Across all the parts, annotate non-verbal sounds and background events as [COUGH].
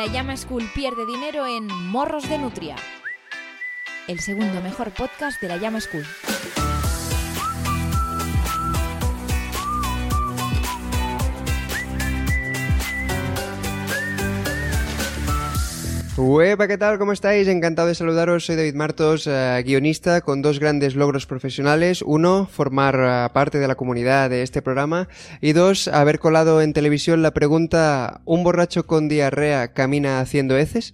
La Llama School pierde dinero en Morros de Nutria, el segundo mejor podcast de la Llama School. Hueva, ¿qué tal? ¿Cómo estáis? Encantado de saludaros. Soy David Martos, eh, guionista con dos grandes logros profesionales. Uno, formar eh, parte de la comunidad de este programa. Y dos, haber colado en televisión la pregunta ¿Un borracho con diarrea camina haciendo heces?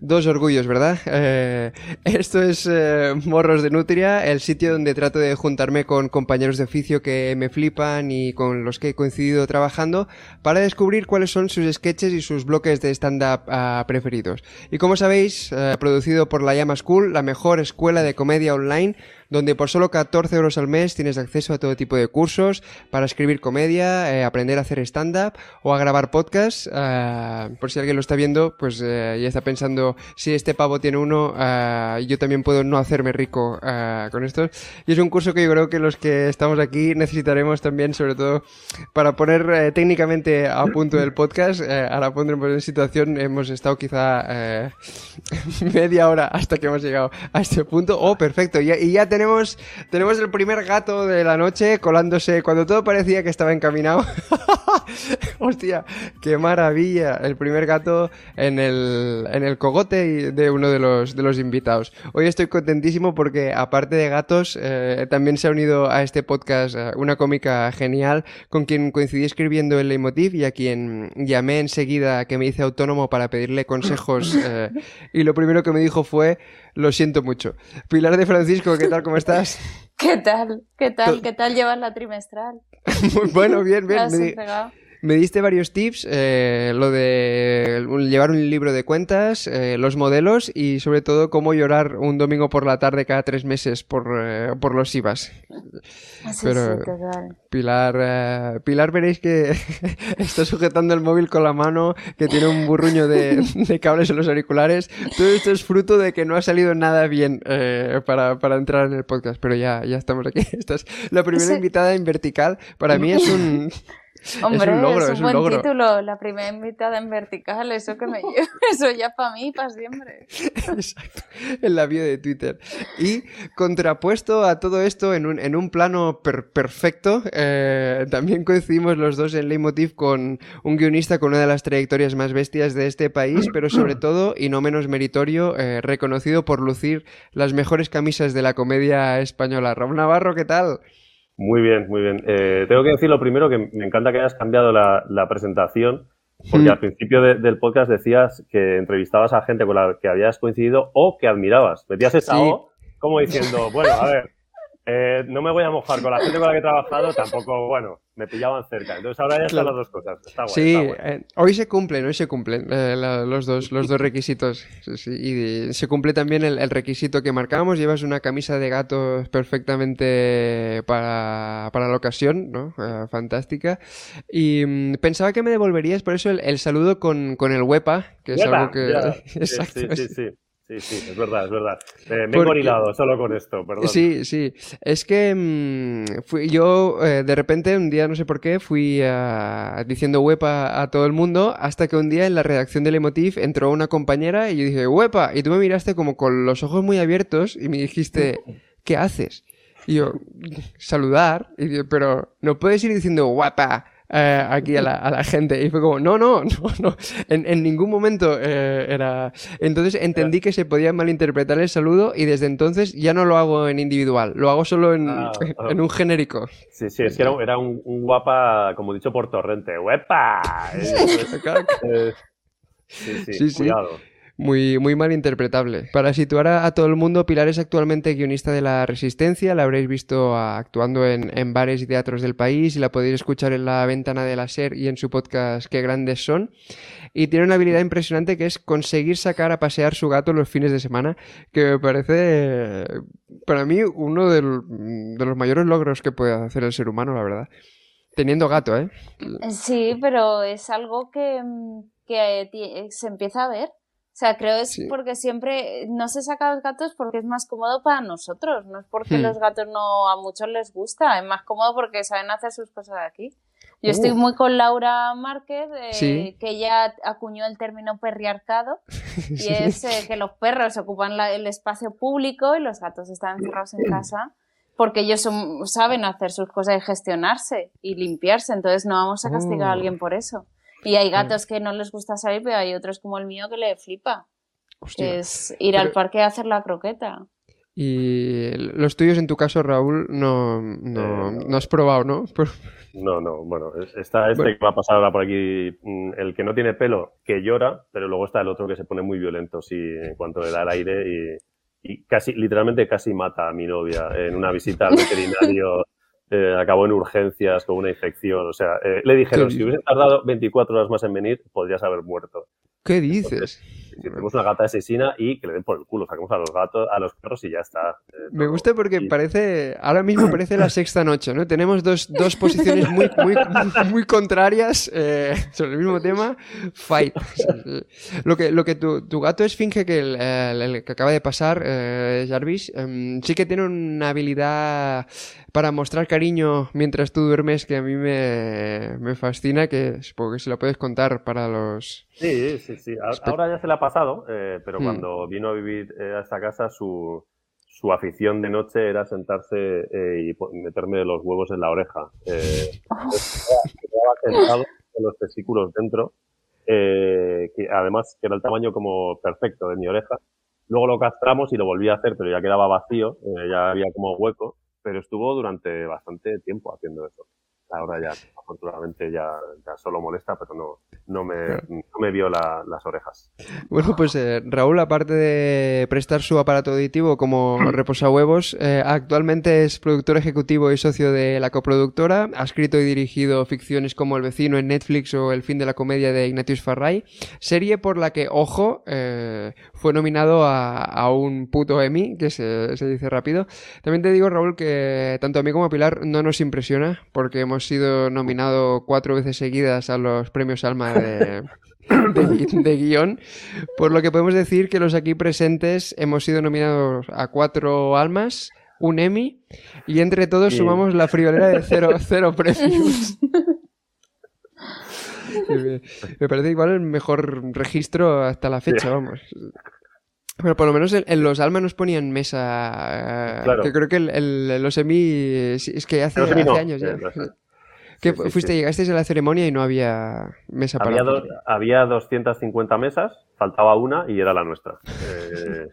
Dos orgullos, ¿verdad? [LAUGHS] Eh, esto es eh, Morros de Nutria, el sitio donde trato de juntarme con compañeros de oficio que me flipan y con los que he coincidido trabajando para descubrir cuáles son sus sketches y sus bloques de stand-up ah, preferidos. Y como sabéis, eh, producido por la Llama School, la mejor escuela de comedia online donde por solo 14 euros al mes tienes acceso a todo tipo de cursos para escribir comedia, eh, aprender a hacer stand-up o a grabar podcast. Ah, por si alguien lo está viendo, pues eh, ya está pensando si este pavo tiene uno, ah, yo también puedo no hacerme rico ah, con esto. Y es un curso que yo creo que los que estamos aquí necesitaremos también, sobre todo para poner eh, técnicamente a punto el podcast. ahora pondremos en situación, hemos estado quizá [LAUGHS] media hora hasta que hemos llegado a este punto. Oh, perfecto, y, y ya tenemos, tenemos el primer gato de la noche colándose cuando todo parecía que estaba encaminado. [LAUGHS] Hostia, qué maravilla. El primer gato en el, en el cogote de uno de los, de los invitados. Hoy estoy contentísimo porque aparte de gatos, eh, también se ha unido a este podcast eh, una cómica genial con quien coincidí escribiendo el leitmotiv y a quien llamé enseguida que me hice autónomo para pedirle consejos. [LAUGHS] Eh, y lo primero que me dijo fue lo siento mucho. Pilar de Francisco, ¿qué tal? ¿Cómo estás? [LAUGHS] ¿Qué tal? ¿Qué tal? ¿Qué tal llevas la trimestral? [LAUGHS] Muy bueno, bien, bien. Me diste varios tips, eh, lo de llevar un libro de cuentas, eh, los modelos y sobre todo cómo llorar un domingo por la tarde cada tres meses por, eh, por los IVAs. Pero Pilar, Pilar veréis que [LAUGHS] está sujetando el móvil con la mano, que tiene un burruño de, cables en los auriculares. Todo esto es fruto de que no ha salido nada bien para, para, entrar en el podcast, pero ya, ya estamos aquí. [LAUGHS] Esta es la primera invitada en vertical. Para mí es un... [LAUGHS] Hombre, [LAUGHS] es un, logro, es un buen título, la primera invitada en vertical, eso que me llevo, [LAUGHS] eso ya para mí, para siempre. [LAUGHS] Exacto, en la vida de Twitter. Y contrapuesto a todo esto, en un, en un plano perfecto, eh, también coincidimos los dos en Leitmotiv con un guionista con una de las trayectorias más bestias de este país, [CLEARS THROAT] pero sobre todo, y no menos meritorio, eh, reconocido por lucir las mejores camisas de la comedia española. Raúl Navarro, ¿qué tal? Muy bien, muy bien. Eh, tengo que decir lo primero que me encanta que hayas cambiado la, presentación, porque mm. al principio del podcast decías que entrevistabas a gente con la que habías coincidido o que admirabas. Metías esa O como diciendo, bueno, a ver, eh, no me voy a mojar [LAUGHS] con la gente con la que he trabajado, tampoco, bueno, me pillaban cerca. Entonces ahora ya están las dos cosas. Está guay, sí, eh, hoy se cumplen, hoy se cumplen eh, los, dos, los dos requisitos. y se cumple también el, requisito que marcamos. Llevas una camisa de gato perfectamente para, la ocasión, ¿no? fantástica. Y mm, pensaba que me devolverías por eso el, saludo con, con el huepa, que es algo que... [LAUGHS] Exacto. sí, sí. sí. Sí, sí, es verdad, es verdad. me he solo con esto, perdón. Sí, sí. Es que mm, fui, yo eh, de repente un día, no sé por qué, fui diciendo huepa a todo el mundo hasta que un día en la redacción del Emotiv entró una compañera y yo dije huepa y tú me miraste como con los ojos muy abiertos y me dijiste, ¿qué haces? Y yo, saludar, y pero no puedes ir diciendo guapa eh, aquí a la, a la, gente. Y fue como, no, no, [LAUGHS] no, no. En, en ningún momento eh, era. Entonces entendí que se podía malinterpretar el saludo y desde entonces ya no lo hago en individual, lo hago solo en, ah, [LAUGHS] en un genérico. Sí, sí, es que era, era un, guapa, como dicho por Torrente. ¡Huepa! [LAUGHS] sí, sí, sí, cuidado muy, muy mal interpretable. Para situar a, todo el mundo, Pilar es actualmente guionista de La Resistencia, la habréis visto actuando en, en, bares y teatros del país y la podéis escuchar en La Ventana de la Ser y en su podcast Qué Grandes Son. Y tiene una habilidad impresionante que es conseguir sacar a pasear su gato los fines de semana, que me parece, para mí, uno de los mayores logros que puede hacer el ser humano, la verdad. Teniendo gato, ¿eh? Sí, pero es algo que, que se empieza a ver. O sea, creo es porque siempre no se saca los gatos porque es más cómodo para nosotros, no es porque hmm. los gatos no a muchos les gusta, es más cómodo porque saben hacer sus cosas aquí. Yo estoy uh. muy con Laura Márquez, eh, que ella acuñó el término perriarcado, [LAUGHS] y es eh, que los perros ocupan el espacio público y los gatos están encerrados en casa porque ellos saben hacer sus cosas y gestionarse y limpiarse, entonces no vamos a castigar a oh. alguien por eso. Y hay gatos que no les gusta salir, pero hay otros como el mío que le flipa. es ir al parque a hacer la croqueta. Y los tuyos, en tu caso, Raúl, no, no, eh, no has probado, ¿no? No, no, bueno, está este que va a pasar ahora por aquí, mm, el que no tiene pelo, que llora, pero luego está el otro que se pone muy violento si en cuanto le da el aire y, casi, literalmente casi mata a mi novia en una visita al veterinario. Eh, acabó en urgencias con una infección. O sea, eh, le dijeron, si hubiese tardado 24 horas más en venir, podrías haber muerto. ¿Qué dices? Tenemos una gata asesina y que le den por el culo. Saquemos a los gatos, a los perros y ya está. Eh, Me gusta porque parece, ahora mismo parece la sexta noche, ¿no? Tenemos dos, dos posiciones muy, muy, muy contrarias eh, sobre el mismo tema. Fight. Lo que, lo que tu, tu gato es finge que el, que acaba de pasar, eh, Jarvis, em, sí que tiene una habilidad para mostrar cariño mientras tú duermes que a mí me, me fascina, que supongo que si lo puedes contar para los... Sí, sí, sí. Ahora ya se la pasado, eh, pero hmm. cuando vino a vivir eh, a esta casa su, su afición de noche era sentarse eh, y meterme los huevos en la oreja. Eh, [LAUGHS] sentado con los testículos dentro, que además que era el tamaño como perfecto de mi oreja. Luego lo castramos y lo volví a hacer, pero ya quedaba vacío, ya había como hueco pero estuvo durante bastante tiempo haciendo eso. Ahora ya, afortunadamente, ya, ya solo molesta, pero no, no me, no me vio las orejas. Bueno, pues eh, Raúl, aparte de prestar su aparato auditivo como reposahuevos, eh, actualmente es productor ejecutivo y socio de la coproductora. Ha escrito y dirigido ficciones como El vecino en Netflix o El fin de la comedia de Ignatius Farray, serie por la que, ojo, eh, fue nominado a, a, un puto Emmy, que se, se dice rápido. También te digo, Raúl, que tanto a mí como a Pilar no nos impresiona, porque hemos sido nominado cuatro veces seguidas a los premios Alma de, de, guion, por lo que podemos decir que los aquí presentes hemos sido nominados a cuatro Almas, un Emmy, y entre todos sumamos la friolera de cero, [LAUGHS] cero premios. [LAUGHS] Me parece igual el mejor registro hasta la fecha, vamos. Pero por lo menos en, los Alma nos ponían mesa. Eh, que creo que el, los Emmy es que hace, hace años ya. ¿Qué, fuiste, llegasteis a la ceremonia y no había mesa había para... había 250 mesas, faltaba una y era la nuestra. Eh,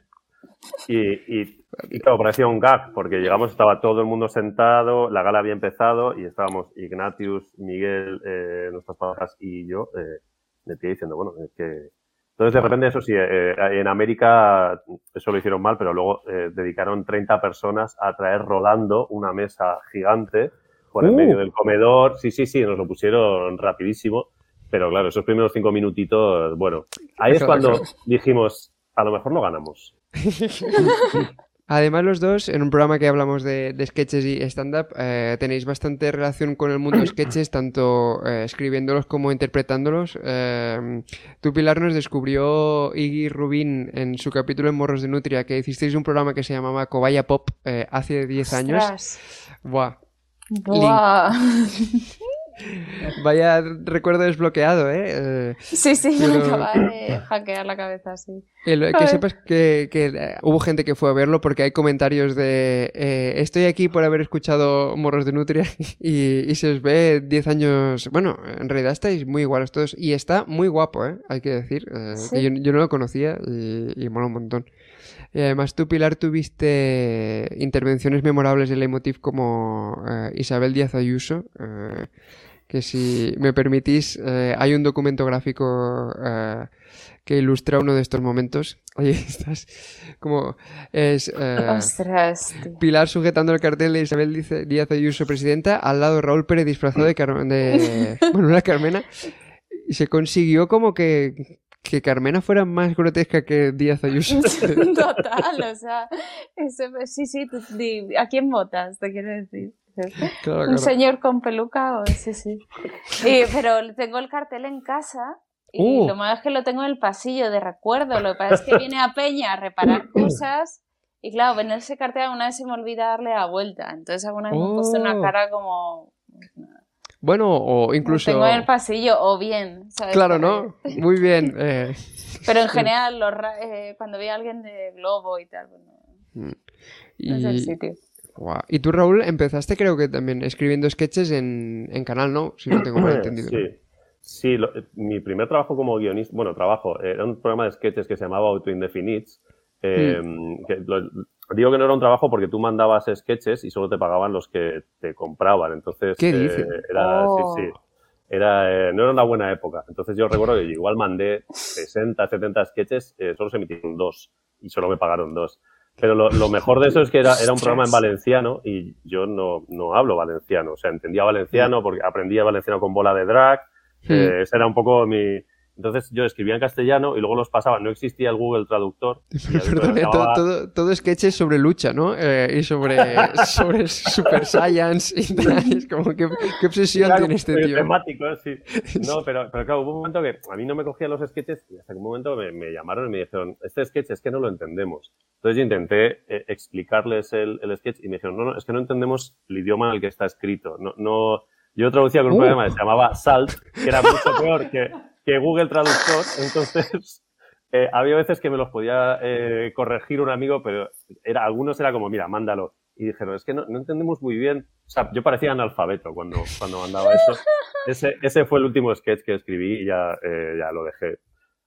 y, y, claro, parecía un gag, porque llegamos, estaba todo el mundo sentado, la gala había empezado y estábamos Ignatius, Miguel, eh, nuestras parejas y yo, eh, de pie diciendo, bueno, es que... Entonces, de repente, eso sí, eh, en América eso lo hicieron mal, pero luego dedicaron 30 personas a traer rodando una mesa gigante por el medio uh. del comedor. Sí, sí, sí, nos lo pusieron rapidísimo. Pero claro, esos primeros cinco minutitos, bueno, ahí es cuando dijimos, a lo mejor no ganamos. [LAUGHS] Además, los dos, en un programa que hablamos de, sketches y stand-up, eh, tenéis bastante relación con el mundo de sketches, [CLEARS THROAT] tanto eh, escribiéndolos como interpretándolos. Eh, tú, Pilar, nos descubrió Iggy Rubin en su capítulo en Morros de Nutria, que hicisteis un programa que se llamaba Cobaya Pop hace 10 años. Buah, Vaya recuerdo desbloqueado, ¿eh? Sí, sí, me acaba de hackear la cabeza, sí. que sepas que, eh, hubo gente que fue a verlo porque hay comentarios de eh, estoy aquí por haber escuchado Morros de Nutria [LAUGHS] y, se os ve 10 años... Bueno, en realidad estáis muy iguales todos y está muy guapo, ¿eh? Hay que decir. yo, no lo conocía y, y mola un montón. Y además tú, Pilar, tuviste intervenciones memorables de Leitmotiv como eh, Isabel Díaz Ayuso, eh, que si me permitís, eh, hay un documento gráfico que ilustra uno de estos momentos. [LAUGHS] Oye, estás como es Pilar sujetando el cartel de Isabel Díaz Ayuso, presidenta, al lado Raúl Pérez disfrazado de, de [LAUGHS] bueno, una Carmena. Y se consiguió como que, que Carmena fuera más grotesca que Díaz Ayuso. [LAUGHS] Total, o sea, sí, sí, ¿a quién votas? Te quiero decir. Un señor con peluca, o, sí, sí. [LAUGHS] pero tengo el cartel en casa y uh. lo malo es que lo tengo en el pasillo de recuerdo. Lo que pasa es que viene a Peña a reparar [LAUGHS] cosas y claro, en ese cartel alguna vez se me olvida darle la vuelta. Entonces alguna vez me he puesto una oh. cara como... Bueno, o incluso... tengo en el pasillo, o bien. Claro, ¿no? [LAUGHS] Muy bien. Eh. Pero en general, eh, cuando vi a alguien de Globo y tal, bueno, mm. y... es el sitio. Y tú, Raúl, empezaste creo que también escribiendo sketches en, en canal, ¿no? Si no tengo mal [COUGHS] entendido. Sí, sí mi primer trabajo como guionista, bueno, trabajo, era un programa de sketches que se llamaba Auto Indefinites. Eh, mm. Digo que no era un trabajo porque tú mandabas sketches y solo te pagaban los que te compraban. Entonces, ¿Qué eh, era, sí, sí. Oh. Era, eh, no era una buena época. Entonces yo recuerdo que igual mandé 60, 70 sketches, solo se emitieron dos y solo me pagaron dos. Pero lo, lo, mejor de eso es que era, era un programa en valenciano y yo no, no hablo valenciano. O sea, entendía valenciano porque aprendía valenciano con bola de drag. Eh, ese era un poco mi, entonces yo escribía en castellano y luego los pasaba. No existía el Google Traductor. [LAUGHS] Perdón, todo, todo, todo, sketches sobre lucha, ¿no? Eh, y sobre, [LAUGHS] sobre Super Science y [LAUGHS] Es como, ¿qué, qué obsesión tiene este tío? temático, sí. No, pero, pero claro, hubo un momento que a mí no me cogían los sketches y hasta que un momento me, me, llamaron y me dijeron, este sketch es que no lo entendemos. Entonces yo intenté eh, explicarles el, el, sketch y me dijeron, no, no, es que no entendemos el idioma en el que está escrito. No, no... Yo traducía con un uh. programa que se llamaba Salt, que era mucho peor que que Google Traductor, entonces [LAUGHS] eh, había veces que me los podía eh, corregir un amigo, pero era, algunos era como, mira, mándalo. Y dijeron, es que no, no, entendemos muy bien. O sea, yo parecía analfabeto cuando, cuando mandaba eso. [LAUGHS] Ese, ese fue el último sketch que escribí y ya, eh, ya lo dejé.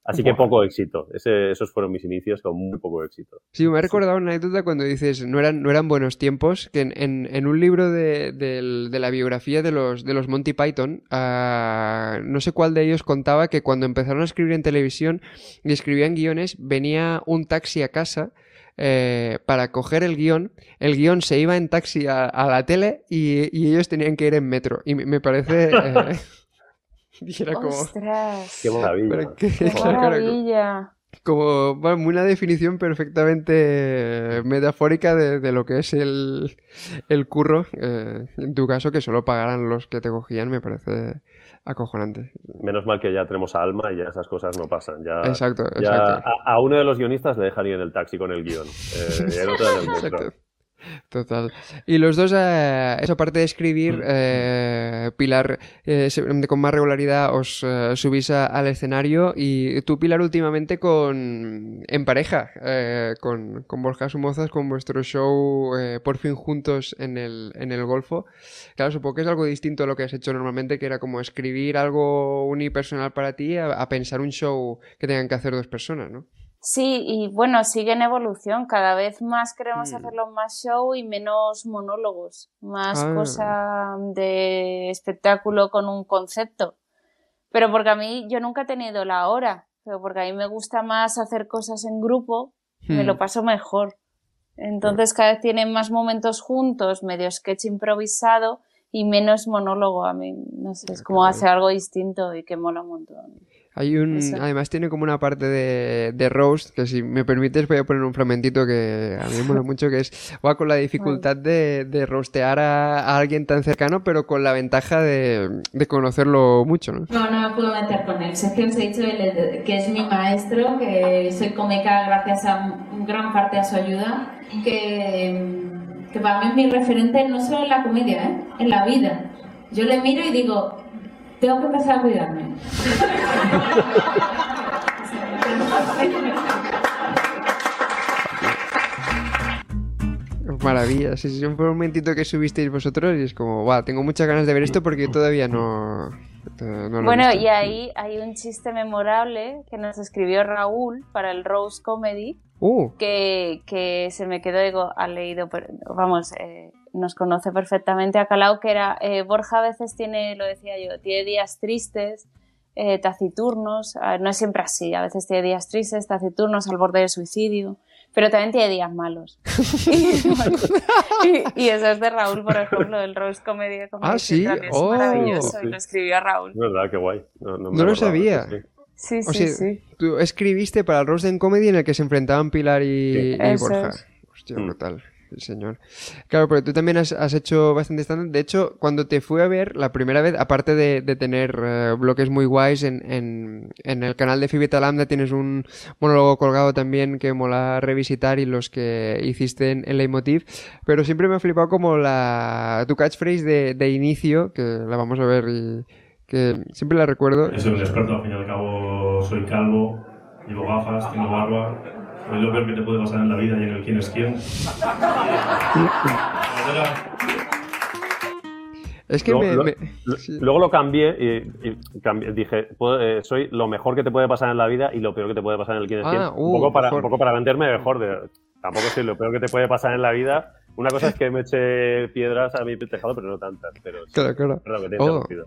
Así que poco éxito. esos fueron mis inicios con muy poco éxito. Sí, me ha recordado una anécdota cuando dices no eran, no eran buenos tiempos, que en, en, un libro de, de, la biografía de los, de los Monty Python, uh, no sé cuál de ellos contaba que cuando empezaron a escribir en televisión y escribían guiones, venía un taxi a casa. Eh, para coger el guion, el guion se iba en taxi a, a la tele y, y, ellos tenían que ir en metro. Y me, parece... [LAUGHS] Eh, [LAUGHS] ¡Ostras! ¡Qué maravilla! ¡Qué [LAUGHS] maravilla! Como una definición perfectamente metafórica de, lo que es el, curro. Eh, en tu caso, que solo pagaran los que te cogían, me parece acojonante. Menos mal que ya tenemos a Alma y ya esas cosas no pasan. Ya, exacto, A, uno de los guionistas le dejaría en el taxi con el guion. Eh, y el otro en el metro. Total. Y los dos, eh, eso aparte de escribir, eh, Pilar, eh, con más regularidad os subís al escenario y tú, Pilar, últimamente con en pareja, con, con, Borja Sumozas, con vuestro show Por fin juntos en el, en el Golfo. Claro, supongo que es algo distinto a lo que has hecho normalmente, que era como escribir algo unipersonal para ti a pensar un show que tengan que hacer dos personas, ¿no? Sí, y bueno, sigue en evolución. Cada vez más queremos mm. hacerlo más show y menos monólogos, más ah. cosa de espectáculo con un concepto. Pero porque a mí yo nunca he tenido la hora, pero porque a mí me gusta más hacer cosas en grupo, me lo hmm. paso mejor. Entonces cada vez tienen más momentos juntos, medio sketch improvisado y menos monólogo. A mí, no sé, es como hacer algo distinto y que mola un montón. Hay un, además tiene como una parte de, de roast, que si me permites voy a poner un fragmentito que a mí me mola mucho, que es va con la dificultad de, de rostear a, alguien tan cercano, pero con la ventaja de, de conocerlo mucho, ¿no? No, no me puedo meter con él. Sergio os he dicho que es mi maestro, que soy cómica gracias a gran parte a su ayuda, que, que para mí es mi referente no solo en la comedia, ¿eh? en la vida. Yo le miro y digo, tengo que empezar a cuidarme. Maravilla, sí, sí, fue un momentito que subisteis vosotros y es como, wow, tengo muchas ganas de ver esto porque todavía no, no bueno, y ahí hay un chiste memorable que nos escribió Raúl para el Rose Comedy, uh. que, que, se me quedó, digo, ha leído, vamos, eh, nos conoce perfectamente a Calau, que era, eh, Borja a veces tiene, lo decía yo, tiene días tristes, eh, taciturnos, no es siempre así, a veces tiene días tristes, taciturnos, al borde del suicidio, pero también tiene días malos. [LAUGHS] y, eso es de Raúl, por ejemplo, el Rose Comedy. Ah, sí, es oh, maravilloso, y lo escribió Raúl. Es verdad, qué guay. No, lo sabía. Sí, sí, sí, Tú escribiste para el Rose Comedy en el que se enfrentaban Pilar y, Borja. Hostia, mm. Señor. Claro, pero tú también has, hecho bastante stand De hecho, cuando te fui a ver la primera vez, aparte de, tener eh, bloques muy guays en, el canal de Fibeta Lambda, tienes un monólogo colgado también que mola revisitar y los que hiciste en, en Leitmotiv. Pero siempre me ha flipado como la tu catchphrase de, de inicio, que la vamos a ver y que siempre la recuerdo. Soy un experto, al fin y al cabo soy calvo, llevo gafas, tengo barba. Es lo peor que te puede pasar en la vida y en el quién es quién. [LAUGHS] Es que luego, me, luego lo cambié y, dije, eh, soy lo mejor que te puede pasar en la vida y lo peor que te puede pasar en el quién es quién. Ah, un, poco uh, para, un poco para venderme mejor. De, tampoco soy lo peor que te puede pasar en la vida. Una cosa es que me eche piedras a mi tejado, pero no tantas. Pero claro, claro. Perdón, que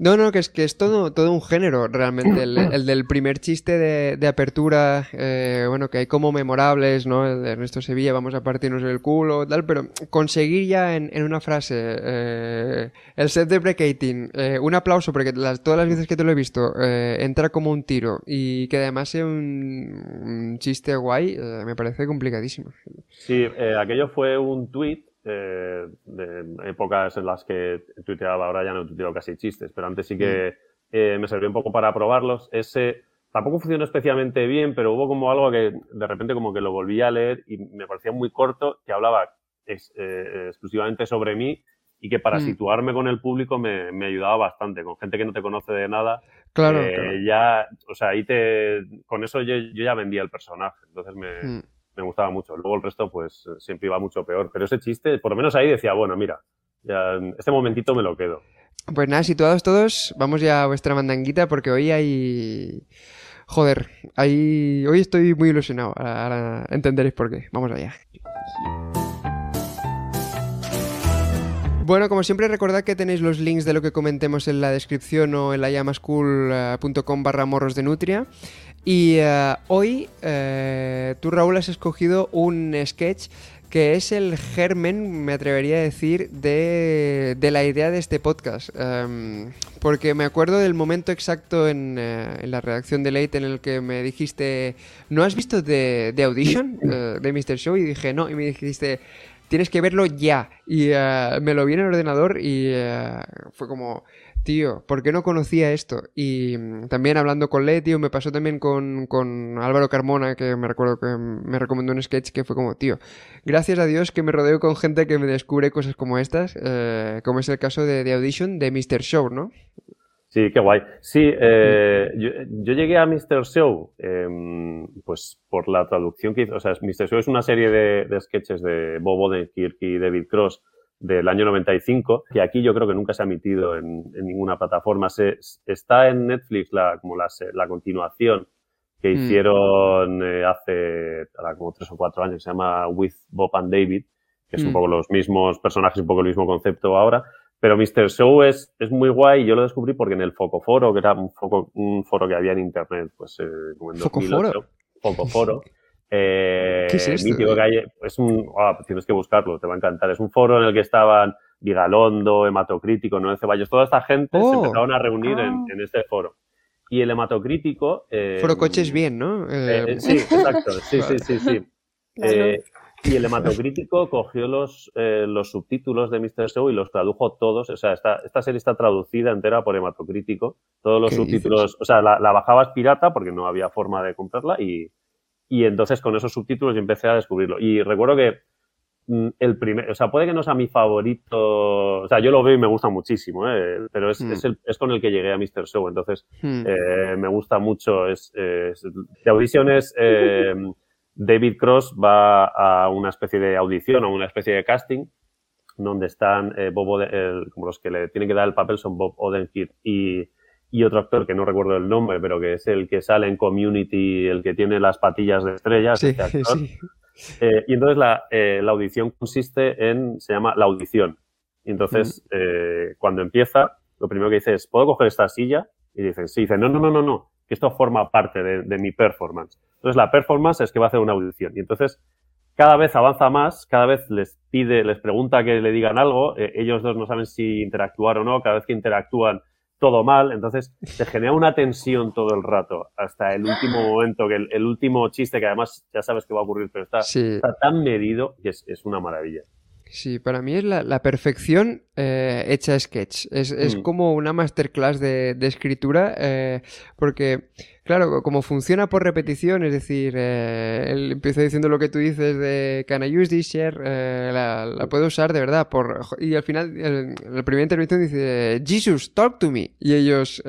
no, no, que es que es todo, todo un género realmente. El, [CLEARS THROAT] del primer chiste de, apertura, eh, bueno, que hay como memorables, ¿no? El de Ernesto Sevilla, vamos a partirnos el culo, tal, pero conseguir ya en, una frase eh, el set deprecating, eh, un aplauso, porque las, todas las veces que te lo he visto, eh, entra como un tiro y que además sea un, chiste guay, me parece complicadísimo. Sí, aquello fue un tweet eh, de épocas en las que tuiteaba, ahora ya no tuiteo casi chistes, pero antes sí que mm. eh, me sirvió un poco para probarlos. Ese tampoco funcionó especialmente bien, pero hubo como algo que de repente como que lo volví a leer y me parecía muy corto, que hablaba eh, exclusivamente sobre mí y que para mm. situarme con el público me, me, ayudaba bastante, con gente que no te conoce de nada. Claro, Ya, o sea, ahí te, con eso yo, yo ya vendía el personaje, entonces me... Mm me gustaba mucho. Luego el resto, pues siempre iba mucho peor. Pero ese chiste, por lo menos ahí decía, bueno, mira, ya este momentito me lo quedo. Pues nada, situados todos, vamos ya a vuestra mandanguita porque hoy hay... Joder, hay... hoy estoy muy ilusionado. Ahora entenderéis por qué. Vamos allá. Bueno, como siempre recordad que tenéis los links de lo que comentemos en la descripción o en la llamaschool.com barra morros. Y eh, hoy eh, tú, Raúl, has escogido un sketch que es el germen, me atrevería a decir, de, la idea de este podcast. Em, porque me acuerdo del momento exacto en, eh, la redacción de Late en el que me dijiste, ¿no has visto de, de Audition de Mr. Show? Y dije, no, y me dijiste, tienes que verlo ya. Y me lo vi en el ordenador y fue como tío, ¿por qué no conocía esto? Y mm, también hablando con Leti, me pasó también con, con, Álvaro Carmona, que me recuerdo que me recomendó un sketch que fue como, tío, gracias a Dios que me rodeo con gente que me descubre cosas como estas, eh, como es el caso de, The Audition de Mr. Show, ¿no? Sí, qué guay. Sí, eh, yo, llegué a Mr. Show, em, pues por la traducción que hizo, o sea, Mr. Show es una serie de, de sketches de Bob Odenkirk y David Cross, del año 95, que aquí yo creo que nunca se ha emitido en, ninguna plataforma. Se, está en Netflix la, como la, la continuación que hmm. hicieron eh, hace como tres o cuatro años, se llama With Bob and David, que es un hmm. poco los mismos personajes, un poco el mismo concepto ahora. Pero Mr. Show es, es muy guay yo lo descubrí porque en el Focoforo, que era un, foco, un foro que había en internet, pues eh, como en 2008, Focoforo, [LAUGHS] eh, ¿Qué es es un, ah, tienes que buscarlo, te va a encantar. Es un foro en el que estaban Vigalondo, Hematocrítico, de Ceballos, toda esta gente se oh. empezaron a reunir ah. en, este foro. Y el hematocrítico. Eh, foro coches bien, ¿no? Eh, eh, sí, [LAUGHS] exacto. Sí, sí, sí, sí. [LAUGHS] y el hematocrítico cogió los, los subtítulos de Mr. Show y los tradujo todos. O sea, esta, esta serie está traducida entera por hematocrítico. Todos los subtítulos. O sea, la, la, bajabas pirata porque no había forma de comprarla y, y entonces con esos subtítulos yo empecé a descubrirlo. Y recuerdo que mm, el primer, o sea, puede que no sea mi favorito, o sea, yo lo veo y me gusta muchísimo, ¿eh? pero es, hmm. es, el, es, con el que llegué a Mr. Show, entonces hmm. eh, me gusta mucho. Es, es de audiciones, eh, [LAUGHS] David Cross va a una especie de audición, a una especie de casting, donde están eh, Bob el, como los que le tienen que dar el papel son Bob Odenkirk y y otro actor que no recuerdo el nombre, pero que es el que sale en Community, el que tiene las patillas de estrellas. este actor. Eh, y entonces la, eh, la, audición consiste en, se llama la audición. Y entonces, mm. eh, cuando empieza, lo primero que dice es, ¿puedo coger esta silla? Y dicen, sí, dicen, no, no, no, no, no, que esto forma parte de, de mi performance. Entonces la performance es que va a hacer una audición. Y entonces, cada vez avanza más, cada vez les pide, les pregunta que le digan algo, ellos dos no saben si interactuar o no, cada vez que interactúan todo mal, entonces se genera una tensión todo el rato, hasta el último [GASPS] momento, que el, último chiste, que además ya sabes que va a ocurrir, pero está, tan medido que es, es una maravilla. Sí, para mí es la, perfección eh, hecha sketch. Es, mm. como una masterclass de, escritura, eh, porque, claro, como funciona por repetición, es decir, eh, él empieza diciendo lo que tú dices de Can I use this share, la, puedo usar de verdad. por Y al final, el, la primera intervención dice, Jesus, talk to me. Y ellos,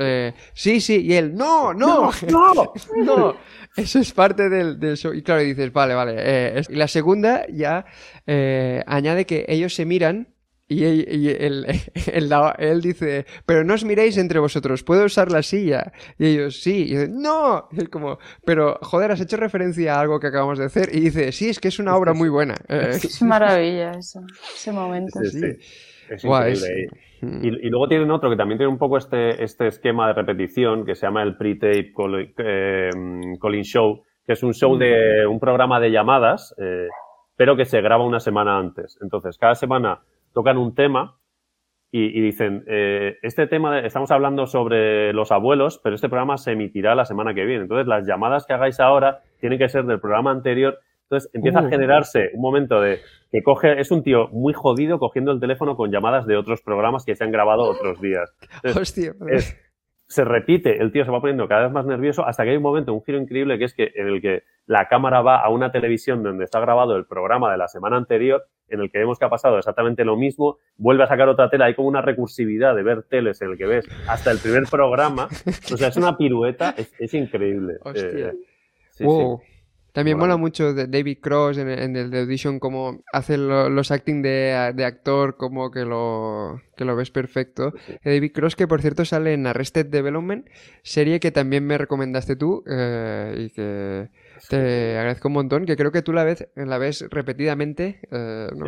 sí, sí, y él, no, no, no, [LAUGHS] no. Eso es parte del, show. Y claro, dices, vale, vale. Eh, y la segunda ya eh, añade que ellos se miran y, él, [LAUGHS] él, dice, pero no os miréis entre vosotros, ¿puedo usar la silla? Y ellos, sí. Y dice, no. Y él como, pero joder, has hecho referencia a algo que acabamos de hacer. Y dice, sí, es que es una obra muy buena. [LAUGHS] Es maravilla eso, ese momento. Sí, sí. Es increíble. Mm. Y, luego tienen otro que también tiene un poco este, este esquema de repetición que se llama el pre-tape eh, calling show, que es un show de un programa de llamadas, eh, pero que se graba una semana antes. Entonces, cada semana tocan un tema y, dicen, eh, este tema, estamos hablando sobre los abuelos, pero este programa se emitirá la semana que viene. Entonces, las llamadas que hagáis ahora tienen que ser del programa anterior entonces empieza a uh. generarse un momento de que coge, es un tío muy jodido cogiendo el teléfono con llamadas de otros programas que se han grabado otros días. Hostia. Se repite, el tío se va poniendo cada vez más nervioso hasta que hay un momento, un giro increíble que es que en el que la cámara va a una televisión donde está grabado el programa de la semana anterior, en el que vemos que ha pasado exactamente lo mismo, vuelve a sacar otra tela, hay como una recursividad de ver teles en el que ves hasta el primer programa, o sea, es una pirueta, es, increíble. Hostia. Eh, sí, sí. También mola mucho de David Cross en, el de Audition, como hace los acting de, actor, como que lo, que lo ves perfecto. David Cross, que por cierto sale en Arrested Development, serie que también me recomendaste tú eh, y que te agradezco un montón, que creo que tú la ves, la ves repetidamente. Eh, yo,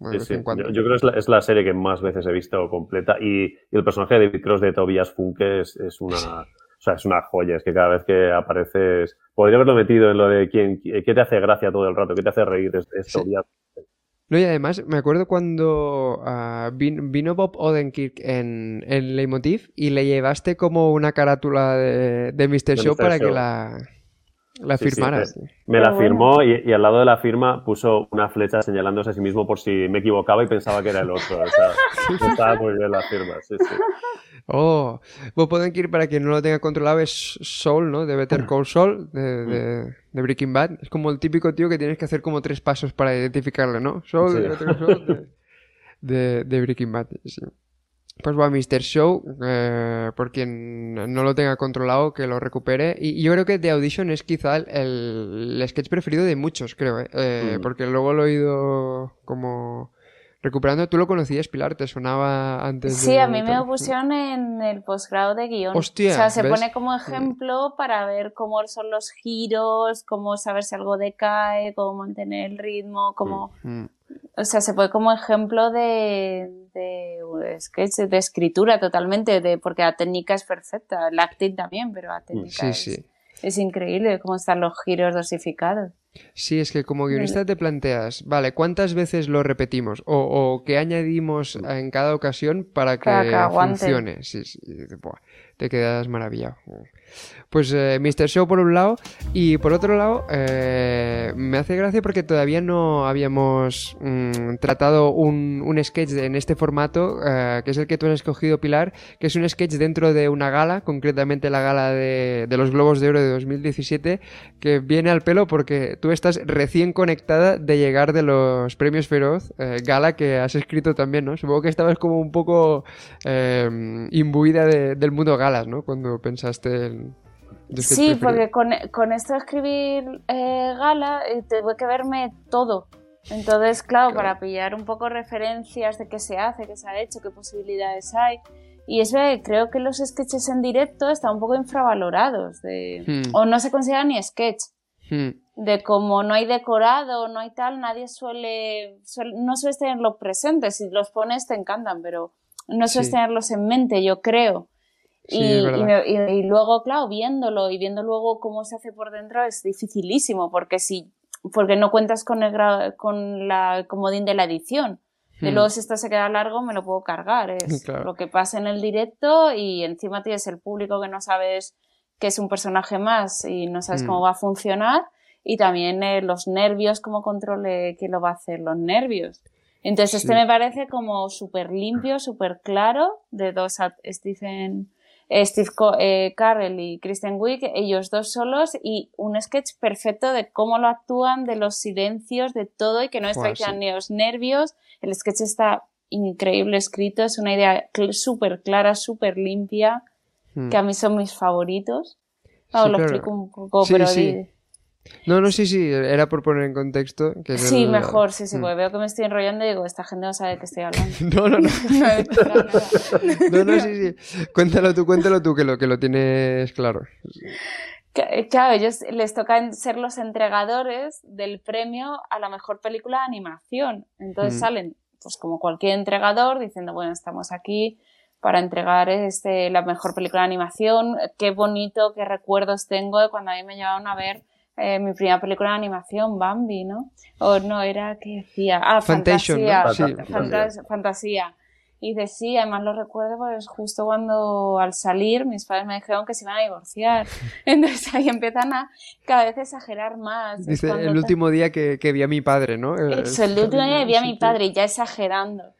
creo que es la, serie que más veces he visto completa y, el personaje de David Cross de Tobias Funke es, es una... O sea, es una joya, es que cada vez que apareces, podría haberlo metido en lo de quién, qué te hace gracia todo el rato, qué te hace reír, esto No, y además me acuerdo cuando ah, vino, Bob Odenkirk en, en Leitmotiv y le llevaste como una carátula de, de Mr. Show para que la, la firmaras. me, la firmó y, al lado de la firma puso una flecha señalándose a sí mismo por si me equivocaba y pensaba que era el otro. O sea, [LAUGHS] estaba muy bien la firma, sí, sí. Oh, vos pueden ir para quien no lo tenga controlado es Soul, ¿no? De Better Call Saul, de, de, de, Breaking Bad. Es como el típico tío que tienes que hacer como tres pasos para identificarlo, ¿no? Soul, de Better Call Saul, de, de, Breaking Bad. Pues va, Mr. Show, eh, por quien no lo tenga controlado, que lo recupere. Y yo creo que The Audition es quizá el, el sketch preferido de muchos, creo, ¿eh? eh mm. porque luego lo he oído como Recuperando, ¿tú lo conocías, Pilar? ¿Te sonaba antes Sí, a mí me pusieron en el posgrado de guion. Hostia, o sea, se pone como ejemplo para ver cómo son los giros, cómo saber si algo decae, cómo mantener el ritmo, cómo... Mm, mm. O sea, se pone como ejemplo de, de, de escritura totalmente, de, porque la técnica es perfecta, el acting también, pero la técnica es, es increíble cómo están los giros dosificados. Sí, es que como guionista te planteas, vale, ¿cuántas veces lo repetimos? O, o qué añadimos en cada ocasión para que, funcione. Sí, sí, te quedas maravillado. Pues eh, Mr. Show por un lado y por otro lado eh, me hace gracia porque todavía no habíamos mm, tratado un, un, sketch en este formato eh, que es el que tú has escogido Pilar, que es un sketch dentro de una gala, concretamente la gala de, los Globos de Oro de 2017, que viene al pelo porque tú estás recién conectada de llegar de los premios Feroz, gala que has escrito también, ¿no? Supongo que estabas como un poco imbuida del mundo galas, ¿no? Cuando pensaste en Sí, porque con, esto de escribir eh, gala eh, tengo que verme todo. Entonces, claro, para pillar un poco referencias de qué se hace, qué se ha hecho, qué posibilidades hay. Y es verdad, creo que los sketches en directo están un poco infravalorados. De, hmm. O no se considera ni sketch. Hmm. De como no hay decorado, no hay tal, nadie suele, no suele tenerlos presentes. Si los pones te encantan, pero no sueles tenerlos en mente, yo creo y, luego, claro, viéndolo y viendo luego cómo se hace por dentro es dificilísimo porque si porque no cuentas con el con la comodín de la edición. Y hmm. luego si esto se queda largo me lo puedo cargar. Es [LAUGHS] lo que pasa en el directo y encima tienes el público que no sabes que es un personaje más y no sabes cómo hmm. va a funcionar. Y también eh, los nervios, cómo controle quién lo va a hacer, los nervios. Entonces este me parece como súper limpio, súper claro, de dos Stephen Steve eh, Carell y Kristen Wiig, ellos dos solos y un sketch perfecto de cómo lo actúan, de los silencios, de todo y que no extraigan ni los nervios. El sketch está increíble escrito, es una idea súper clara, súper limpia, hmm. que a mí son mis favoritos. lo explico un poco, pero no, no, sí, sí, era por poner en contexto. Que sí, mejor, sí, sí, mm. porque veo que me estoy enrollando y digo, esta gente no sabe de qué estoy hablando. [LAUGHS] [LAUGHS] no, no, no. no, no, sí, sí. Cuéntalo tú, cuéntalo tú, que lo, que lo tienes claro. Claro, ellos les toca ser los entregadores del premio a la mejor película de animación. Entonces mm. salen, pues como cualquier entregador, diciendo, bueno, estamos aquí para entregar este, la mejor película de animación. Qué bonito, qué recuerdos tengo de cuando a mí me llevaron a ver eh, mi primera película de animación, Bambi, ¿no? O no, era que decía, ah, fantasía, fantasía. Y decía, además lo recuerdo, pues justo cuando al salir mis padres me dijeron que se iban a divorciar. [LAUGHS] Entonces ahí empiezan a cada vez exagerar más. Dice, el último día que, que, vi a mi padre, ¿no? el último día que vi a mi [LAUGHS] padre, ya exagerando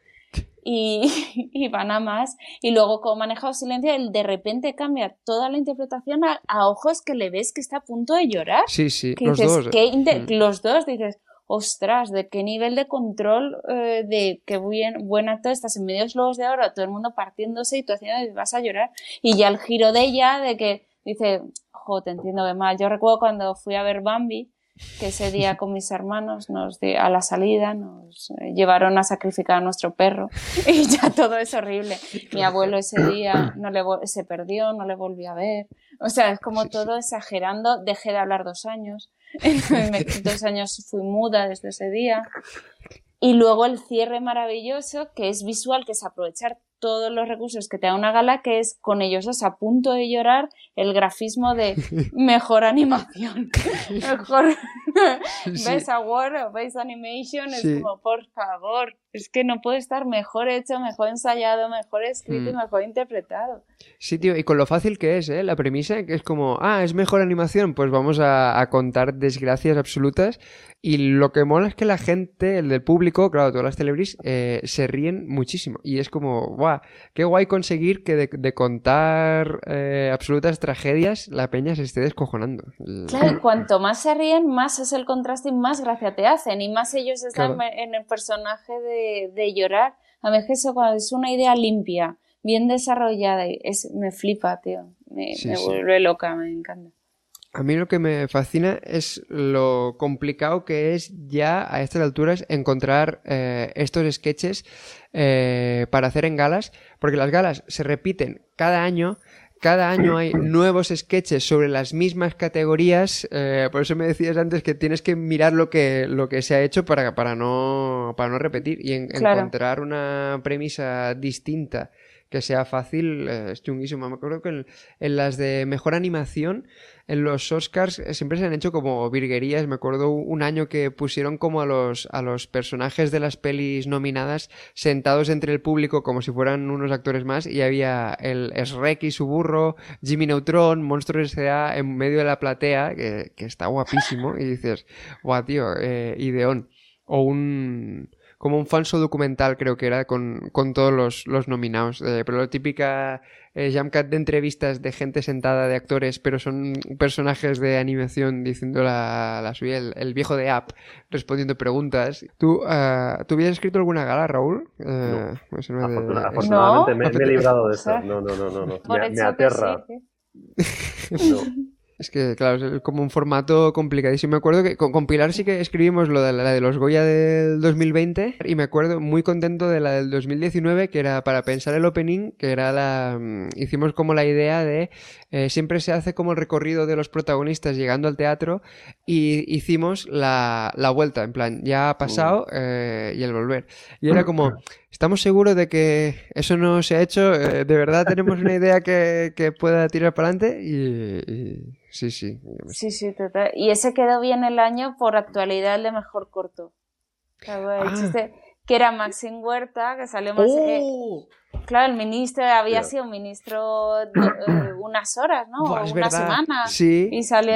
y, [LAUGHS] y, van a más. Y luego, como manejado silencio, él de repente cambia toda la interpretación a, ojos que le ves que está a punto de llorar. Sí, sí, los dos. Mm. Los dos dices, ostras, de qué nivel de control, eh, de qué buen, buen actor estás en medio de los de oro, todo el mundo partiéndose y tú haciendo vas a llorar. Y ya el giro de ella, de que dice, jo, te entiendo de mal. Yo recuerdo cuando fui a ver Bambi, que ese día con mis hermanos nos a la salida nos eh, llevaron a sacrificar a nuestro perro [LAUGHS] y ya todo es horrible. Mi abuelo ese [CLEARS THROAT] día no le se perdió, no le volví a ver. O sea, es como todo exagerando. Dejé de hablar dos años. [LAUGHS] [LAUGHS] dos años fui muda desde ese día. Y luego el cierre maravilloso, que es visual, que es aprovechar todos los recursos que te da una gala, que es con ellos dos a punto de llorar el grafismo de [LAUGHS] mejor animación, [LAUGHS] mejor Best Award o Best Animation, es como, por favor, es que no puede estar mejor hecho, mejor ensayado, mejor escrito y mm. mejor interpretado. Sí, tío, y con lo fácil que es, ¿eh? La premisa, que es como, ah, es mejor animación, pues vamos a, a contar desgracias absolutas y lo que mola es que la gente, el del público, claro, todas las celebris, eh, se ríen muchísimo. Y es como, guau, qué guay conseguir que de, contar eh, absolutas tragedias, la peña se esté descojonando. Claro, y cuanto más se ríen, más es el contraste y más gracia te hacen. Y más ellos están en el personaje de, llorar. A mí es que eso cuando es una idea limpia, bien desarrollada, es, me flipa, tío. Me, vuelve loca, me encanta. A mí lo que me fascina es lo complicado que es ya a estas alturas encontrar eh, estos sketches eh, para hacer en galas, porque las galas se repiten cada año. Cada año hay nuevos sketches sobre las mismas categorías, eh, por eso me decías antes que tienes que mirar lo que, lo que se ha hecho para, para, no, para no repetir y encontrar una premisa distinta que sea fácil es chunguísimo. Me acuerdo que en, las de mejor animación en los Oscars eh, siempre se han hecho como virguerías. Me acuerdo un año que pusieron como a los, a los personajes de las pelis nominadas sentados entre el público como si fueran unos actores más y había el Shrek y su burro, Jimmy Neutron, Monstruo S.A. en medio de la platea, que, está guapísimo y dices, guau, tío, eh, ideón. O un como un falso documental, creo que era, con, todos los, nominados. Eh, pero la típica eh, Jamcat de entrevistas de gente sentada, de actores, pero son personajes de animación diciendo la, la suya, el, viejo de App, respondiendo preguntas. ¿Tú, uh, ¿tú habías escrito alguna gala, Raúl? Uh, pues no. afortunadamente me, he [LAUGHS] librado de eso. [LAUGHS] No, no, no, no. no. Me, me, aterra. no. [LAUGHS] Es que, claro, es como un formato complicadísimo. Me acuerdo que con, Pilar sí que escribimos lo de la, de los Goya del 2020 y me acuerdo muy contento de la del 2019 que era para pensar el opening, que era la... Mm, hicimos como la idea de... Eh, siempre se hace como el recorrido de los protagonistas llegando al teatro y hicimos la, la vuelta, en plan, ya ha pasado eh, y el volver. Y era como... [CLEARS THROAT] ¿Estamos seguros de que eso no se ha hecho? Eh, ¿De verdad tenemos una idea que, que pueda tirar para adelante? y, Sí, sí. Sí, sí, total. Y ese quedó bien el año por actualidad el de mejor corto. Ah. que era Maxim Huerta, que salió más... Eh, ¡Oh! claro, el ministro había sido ministro eh, unas horas, ¿no? Buah, es una verdad. semana. Sí. Y salió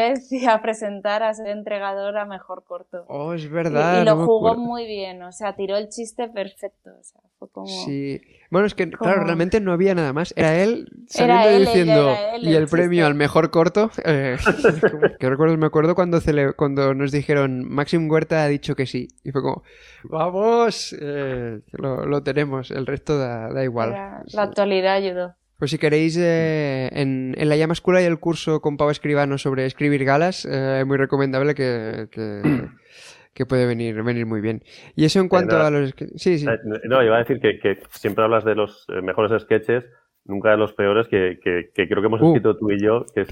a presentar a ser entregador a mejor corto. Oh, es verdad. y lo no jugó muy bien, o sea, tiró el chiste perfecto. O sea, fue como... Sí. Bueno, es que, claro, realmente no había nada más. Era él saliendo y él, diciendo. era él y el premio chiste". al mejor corto. [LAUGHS] eh, que recuerdo, me acuerdo cuando, cele- cuando nos dijeron Maxim Huerta ha dicho que sí. Y fue como, vamos, eh, lo, lo tenemos. El resto da, da igual. Era- la actualidad ayudó. Pues si queréis, eh, en, en la llama escuela hay el curso con Pau Escribano sobre escribir galas, eh, muy recomendable que, que, [CLEARS THROAT] que puede venir, venir muy bien. Y eso en cuanto nada. a los... Sí, sí. Eh, No, iba a decir que, que siempre hablas de los eh, mejores sketches, nunca de los peores, que, que- que creo que hemos Uh. escrito tú y yo, que es,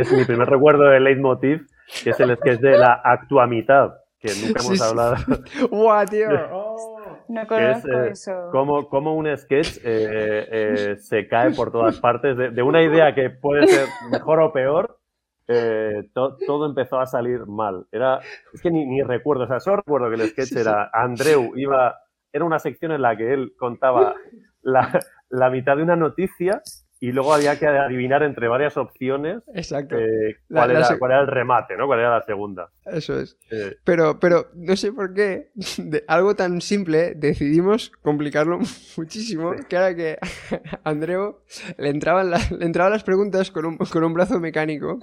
es mi primer recuerdo de Leitmotiv, que es el sketch de la actuamitad, que nunca hemos Sí, sí. hablado. [LAUGHS] ¡Guau, tío! Oh. No que es conozco eh, eso. cómo, cómo un sketch eh, eh, se cae por todas partes de, de una idea que puede ser mejor o peor. Eh, to- todo empezó a salir mal. Era, es que ni, ni recuerdo, o sea, solo recuerdo que el sketch era Andreu iba, era una sección en la que él contaba la, la mitad de una noticia y luego había que adivinar entre varias opciones Exacto. eh, La- cuál, la era, se- cuál era el remate, ¿no? Cuál era la segunda. Eso es. Eh, Pero, pero no sé por qué, [LAUGHS] de algo tan simple decidimos complicarlo [LAUGHS] muchísimo, que era que [LAUGHS] a Andreu le entraban, la- le entraban las preguntas con un, con un brazo mecánico,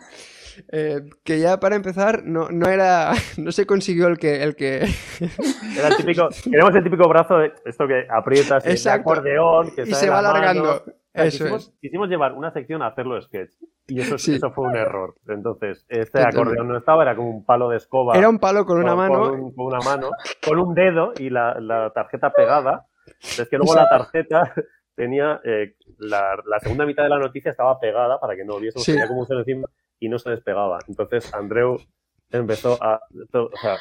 eh, que ya para empezar no, no era, [LAUGHS] no se consiguió el que, el que, [LAUGHS] Era el típico, queremos el típico brazo de esto que aprietas Exacto. acordeón, que y se va alargando. Eso quisimos, quisimos llevar una sección a hacerlo sketch. Y eso, Sí. eso fue un error. Entonces, este acordeón no estaba, era como un palo de escoba. Era un palo con una mano. Con, un- con una mano, con un dedo y la, la tarjeta pegada. Es que luego la tarjeta tenía eh, la, la segunda mitad de la noticia estaba pegada para que no viésemos, Sí. tenía como un cero encima y no se despegaba. Entonces Andreu empezó a. o sea,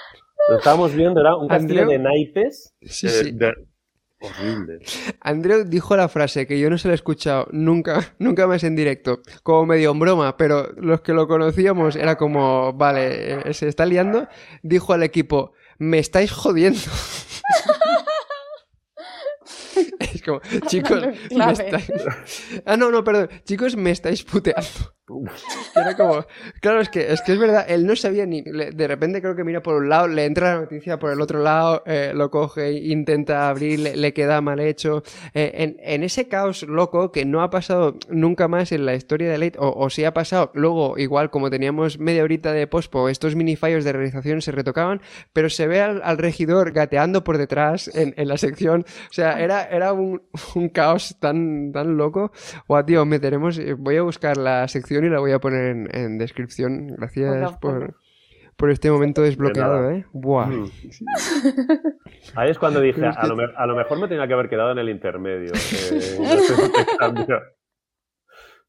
lo estábamos viendo, era un castillo Andreu- de naipes. Sí, eh, sí. de- horrible. Andreu dijo la frase que yo no se la he escuchado nunca, [LAUGHS] nunca más en directo, como medio en broma, pero los que lo conocíamos era como, vale, eh, se está liando, dijo al equipo, me estáis jodiendo. [LAUGHS] es como, [LAUGHS] chicos, me estáis... Ah, no, no, perdón, chicos, me estáis puteando. Era como, claro, es que, es que es verdad, él no sabía ni, de repente creo que mira por un lado, le entra la noticia por el otro lado, eh, lo coge, intenta abrir, le, le queda mal hecho. Eh, en, en ese caos loco que no ha pasado nunca más en la historia de Late, o, o si ha pasado, luego igual como teníamos media horita de pospo, estos mini fallos de realización se retocaban, pero se ve al, al regidor gateando por detrás en, en la sección, o sea, era, era un, un caos tan, tan loco. Guau, tío, meteremos, voy a buscar la sección y la voy a poner en, en descripción. Gracias por, ponlo. por este momento desbloqueado. ¿eh? Buah. Mm. [LAUGHS] Ahí es cuando dije, a, lo, me- a lo mejor me tenía que haber quedado en el intermedio. [LAUGHS] eh, no sé qué cambio.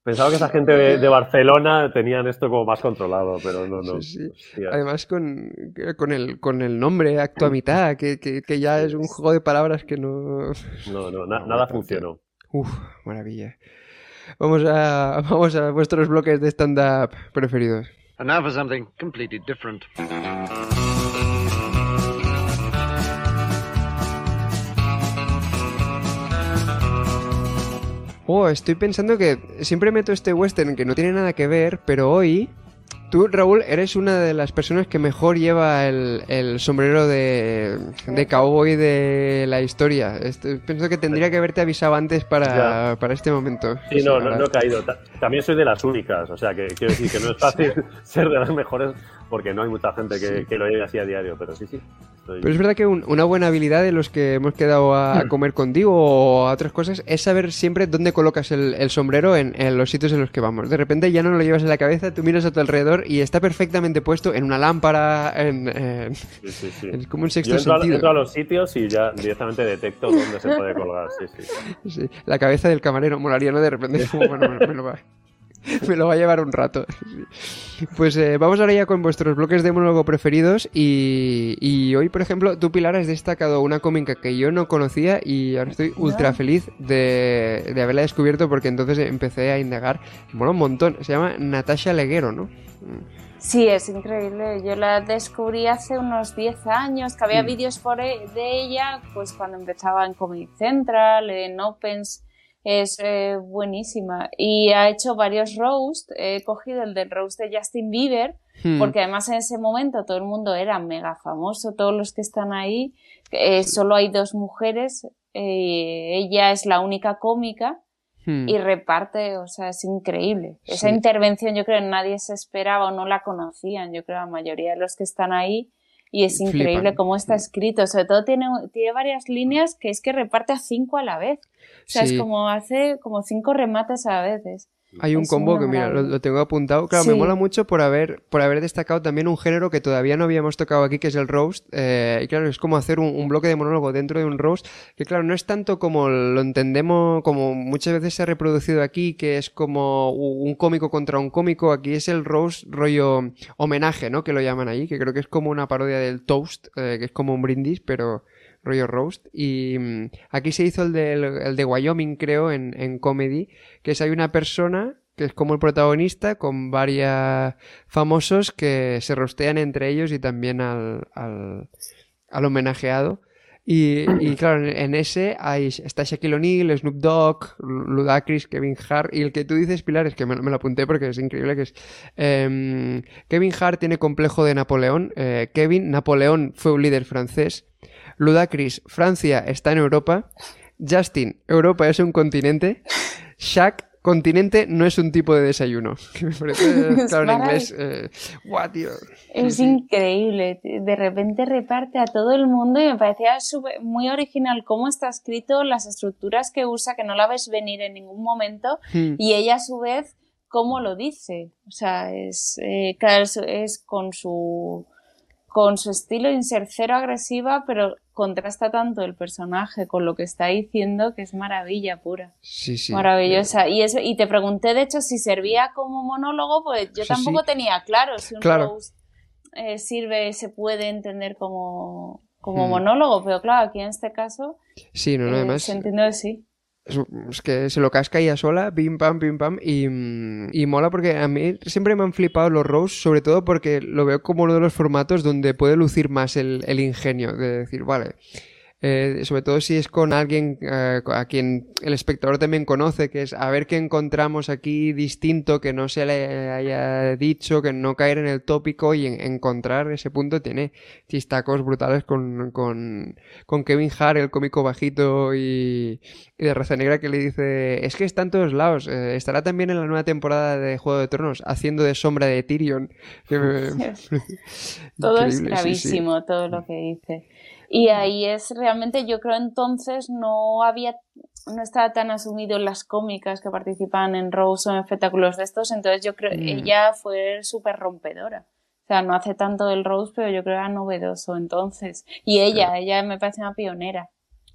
Pensaba que esa gente de, de Barcelona tenían esto como más controlado, pero no, no. Sí, sí. Además con, con, el, con el nombre acto a mitad, que, que, que ya es un juego de palabras que no... No, no, [LAUGHS] na- nada funcionó. Uf, maravilla. Vamos a, [LAUGHS] vamos a vuestros bloques de stand-up preferidos. And now for something completely different. Oh, estoy pensando que siempre meto este western que no tiene nada que ver, pero hoy tú, Raúl, eres una de las personas que mejor lleva el, el sombrero de, de cowboy de la historia. Estoy- pienso que tendría que haberte avisado antes para, para este momento. Sí, no, no, no he caído. Ta- También soy de las únicas, o sea, que quiero decir que no es fácil [LAUGHS] ser de las mejores porque no hay mucha gente que, Sí. que lo lleve así a diario, pero sí, sí. estoy- Pero es verdad que un- una buena habilidad de los que hemos quedado a, a comer contigo o a otras cosas es saber siempre dónde colocas el, el sombrero en, en los sitios en los que vamos. De repente ya no lo llevas en la cabeza, tú miras a tu alrededor y está perfectamente puesto en una lámpara, en, en- sí, sí, sí. es como un Yo sexto entro a, sentido. entro a los sitios y ya directamente detecto dónde se puede colgar, sí, sí. Sí, la cabeza del camarero molaría, ¿no? De repente, como, bueno, me, me lo va, me lo va a llevar un rato. Pues eh, vamos ahora ya con vuestros bloques de monólogo preferidos y, y hoy, por ejemplo, tú, Pilar, has destacado una cómica que yo no conocía y ahora estoy ultra feliz de, de haberla descubierto porque entonces empecé a indagar. Mola un montón. Se llama Natasha Leguero, ¿no? Sí, es increíble. Yo la descubrí hace unos 10 años, que había vídeos por e, de ella, pues cuando empezaba en Comedy Central, en Opens. Es eh, buenísima. Y ha hecho varios roasts. He cogido el del roast de Justin Bieber, hmm. porque además en ese momento todo el mundo era mega famoso, todos los que están ahí. Eh, solo hay dos mujeres. Eh, ella es la única cómica Hmm. y reparte, o sea, es increíble. Esa intervención yo creo que nadie se esperaba o no la conocían, yo creo la mayoría de los que están ahí y es increíble cómo está escrito. Sobre todo tiene, tiene varias líneas que es que reparte a cinco a la vez. O sea, es como hace como cinco remates a veces. Hay un combo que, mira, lo, tengo apuntado. Claro, me mola mucho por haber, por haber destacado también un género que todavía no habíamos tocado aquí, que es el roast. Eh, y claro, es como hacer un, bloque de monólogo dentro de un roast, que claro, no es tanto como lo entendemos, como muchas veces se ha reproducido aquí, que es como un cómico contra un cómico. Aquí es el roast rollo homenaje, ¿no? Que lo llaman ahí, que creo que es como una parodia del toast, eh, que es como un brindis, pero rollo roast. Y mm, aquí se hizo el de, el de Wyoming, creo, en, en comedy, que es hay una persona que es como el protagonista, con varios famosos que se rostean entre ellos y también al, al, al homenajeado. Y, y, [CLEARS THROAT] claro, en ese hay, está Shaquille O'Neal, Snoop Dogg, Ludacris, Kevin Hart. Y el que tú dices, Pilar, es que me, me lo apunté porque es increíble, que es... Eh, Kevin Hart tiene complejo de Napoleón. Eh, Kevin, Napoleón fue un líder francés. Ludacris, Francia está en Europa. Justin, Europa es un continente. Shaq, continente no es un tipo de desayuno. [LAUGHS] me parece, [LAUGHS] claro, en inglés. Eh, tío. Es increíble. De repente reparte a todo el mundo y me parecía muy original cómo está escrito, las estructuras que usa, que no la ves venir en ningún momento. Hmm. Y ella, a su vez, cómo lo dice. O sea, es, eh, es con su con su estilo ser cero agresiva, pero contrasta tanto el personaje con lo que está diciendo que es maravilla pura. Sí, sí. Maravillosa. Y eso, y te pregunté, de hecho, si servía como monólogo, pues yo tampoco tenía claro si un claro. Eh, sirve, se puede entender como, como hmm. monólogo, pero claro, aquí en este caso. Sí, no, no, eh, además. Se entiende sí es que se lo casca ella sola, pim pam, pim pam, y, y, mola porque a mí siempre me han flipado los roasts, sobre todo porque lo veo como uno de los formatos donde puede lucir más el, el ingenio, de decir, vale, eh, sobre todo si es con alguien eh, a quien el espectador también conoce, que es a ver qué encontramos aquí distinto, que no se le haya dicho, que no caer en el tópico y encontrar ese punto. Tiene chistacos brutales con, con, con Kevin Hart, el cómico bajito y, de raza negra que le dice, es que está en todos lados, eh, estará también en la nueva temporada de Juego de Tronos, haciendo de sombra de Tyrion. [LAUGHS] [LAUGHS] todo es gravísimo, todo lo que dice. Y ahí es realmente, yo creo entonces no había, no estaba tan asumido en las cómicas que participan en Rose o en espectáculos de estos, entonces yo creo, mm. ella fue súper rompedora. O sea, no hace tanto del Rose, pero yo creo que era novedoso entonces. Y ella, ella me parece una pionera.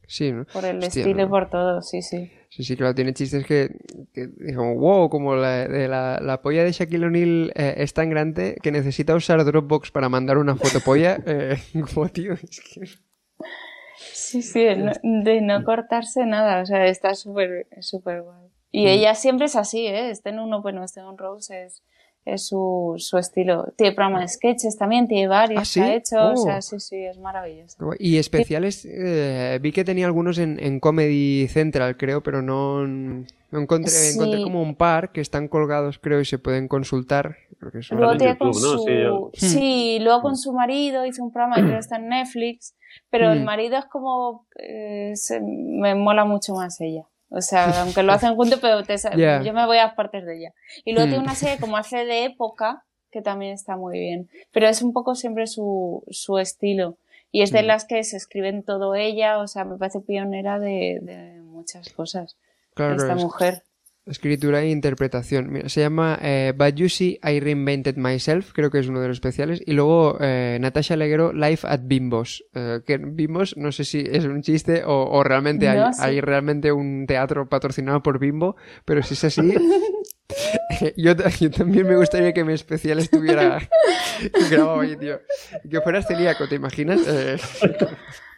Sí, ¿no? Por el estilo y por todo, sí, sí. Sí, sí, claro, tiene chistes que, que como, wow, como la, de la, la polla de Shaquille O'Neal eh, es tan grande que necesita usar Dropbox para mandar una foto polla. [LAUGHS] Eh, [LAUGHS] como, tío, es que... Sí, sí, de no cortarse nada, o sea, está súper, súper guay. Y mm. ella siempre es así, ¿eh? Este en uno, bueno, este en un Rose es es su, su estilo. Tiene programa de sketches también, tiene varios ¿Ah, ha hecho, o sea, oh. sí, sí, es maravilloso. Y especiales, eh, vi que tenía algunos en, en, Comedy Central, creo, pero no, encontré, encontré como un par que están colgados, creo, y se pueden consultar. luego tiene con su... Sí, luego con su marido hizo un programa que creo [CLEARS THROAT] está en Netflix, pero el mm. marido es como... Eh, me mola mucho más ella. O sea, aunque lo hacen juntos, pero [LAUGHS] yo me voy a las partes de ella. Y luego tiene hmm. una serie como hace de época, que también está muy bien. Pero es un poco siempre su, su estilo. Y es de hmm. las que se escriben todo ella, o sea, me parece pionera de, de muchas cosas. Claro, esta mujer. Escritura e interpretación. se llama eh, But You See, I Reinvented Myself, creo que es uno de los especiales. Y luego eh, Natasha Leguero, Life at Bimbos. Eh, que Bimbos, no sé si es un chiste o, realmente hay, hay, realmente un teatro patrocinado por Bimbo, pero si es así, [LAUGHS] yo, también me gustaría que mi especial estuviera [LAUGHS] grabado ahí, tío. Que fueras celíaco, ¿te imaginas? [LAUGHS]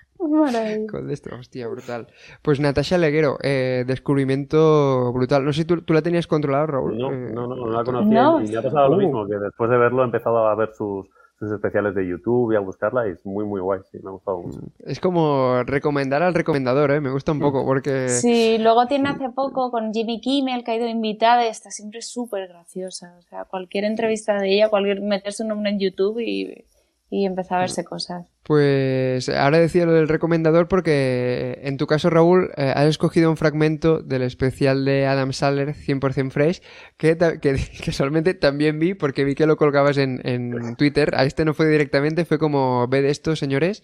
Eh, Con esto, hostia, brutal. Pues Natasha Leguero, eh, descubrimiento brutal. No sé si tú, tú, la tenías controlada, Raúl. No, eh, no, no, no la conocía y me ha pasado lo uh. mismo, que después de verlo he empezado a ver sus, sus especiales de YouTube y a buscarla y es muy, muy guay, sí, me ha gustado mucho. Mm, es como recomendar al recomendador, ¿eh? Me gusta un mm. poco porque... Sí, luego tiene hace poco con Jimmy Kimmel que ha ido invitada y está siempre súper graciosa. O sea, cualquier entrevista de ella, cualquier meter su nombre en YouTube y y empezó a verse cosas. Pues ahora decía lo del recomendador porque en tu caso, Raúl, eh, has escogido un fragmento del especial de Adam Sandler 100% Fresh que, que, [LAUGHS] solamente también vi porque vi que lo colgabas en, en Twitter. A este no fue directamente, fue como, ve de esto, señores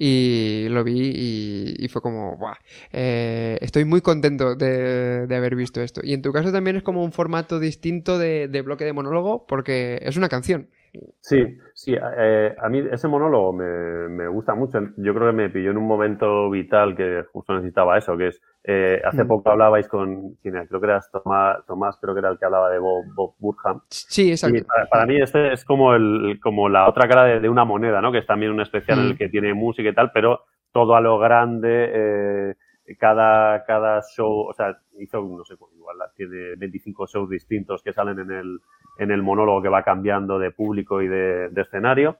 y lo vi y, fue como, ¡buah! Eh, estoy muy contento de, de, haber visto esto. Y en tu caso también es como un formato distinto de, de bloque de monólogo porque es una canción. Sí, sí, eh, a mí ese monólogo me, me, gusta mucho. Yo creo que me pilló en un momento vital que justo necesitaba eso, que es, eh, hace mm. poco hablabais con, creo que eras Tomás, Tomás, creo que era el que hablaba de Bob, Bob Burham. Sí, exacto. para, mí este es como, el, como la otra cara de, una moneda, ¿no? Que es también un especial en el mm. que tiene música y tal, pero todo a lo grande, eh, cada, cada show, o sea, hizo, no sé, igual tiene 25 shows distintos que salen en el, en el monólogo que va cambiando de público y de, escenario.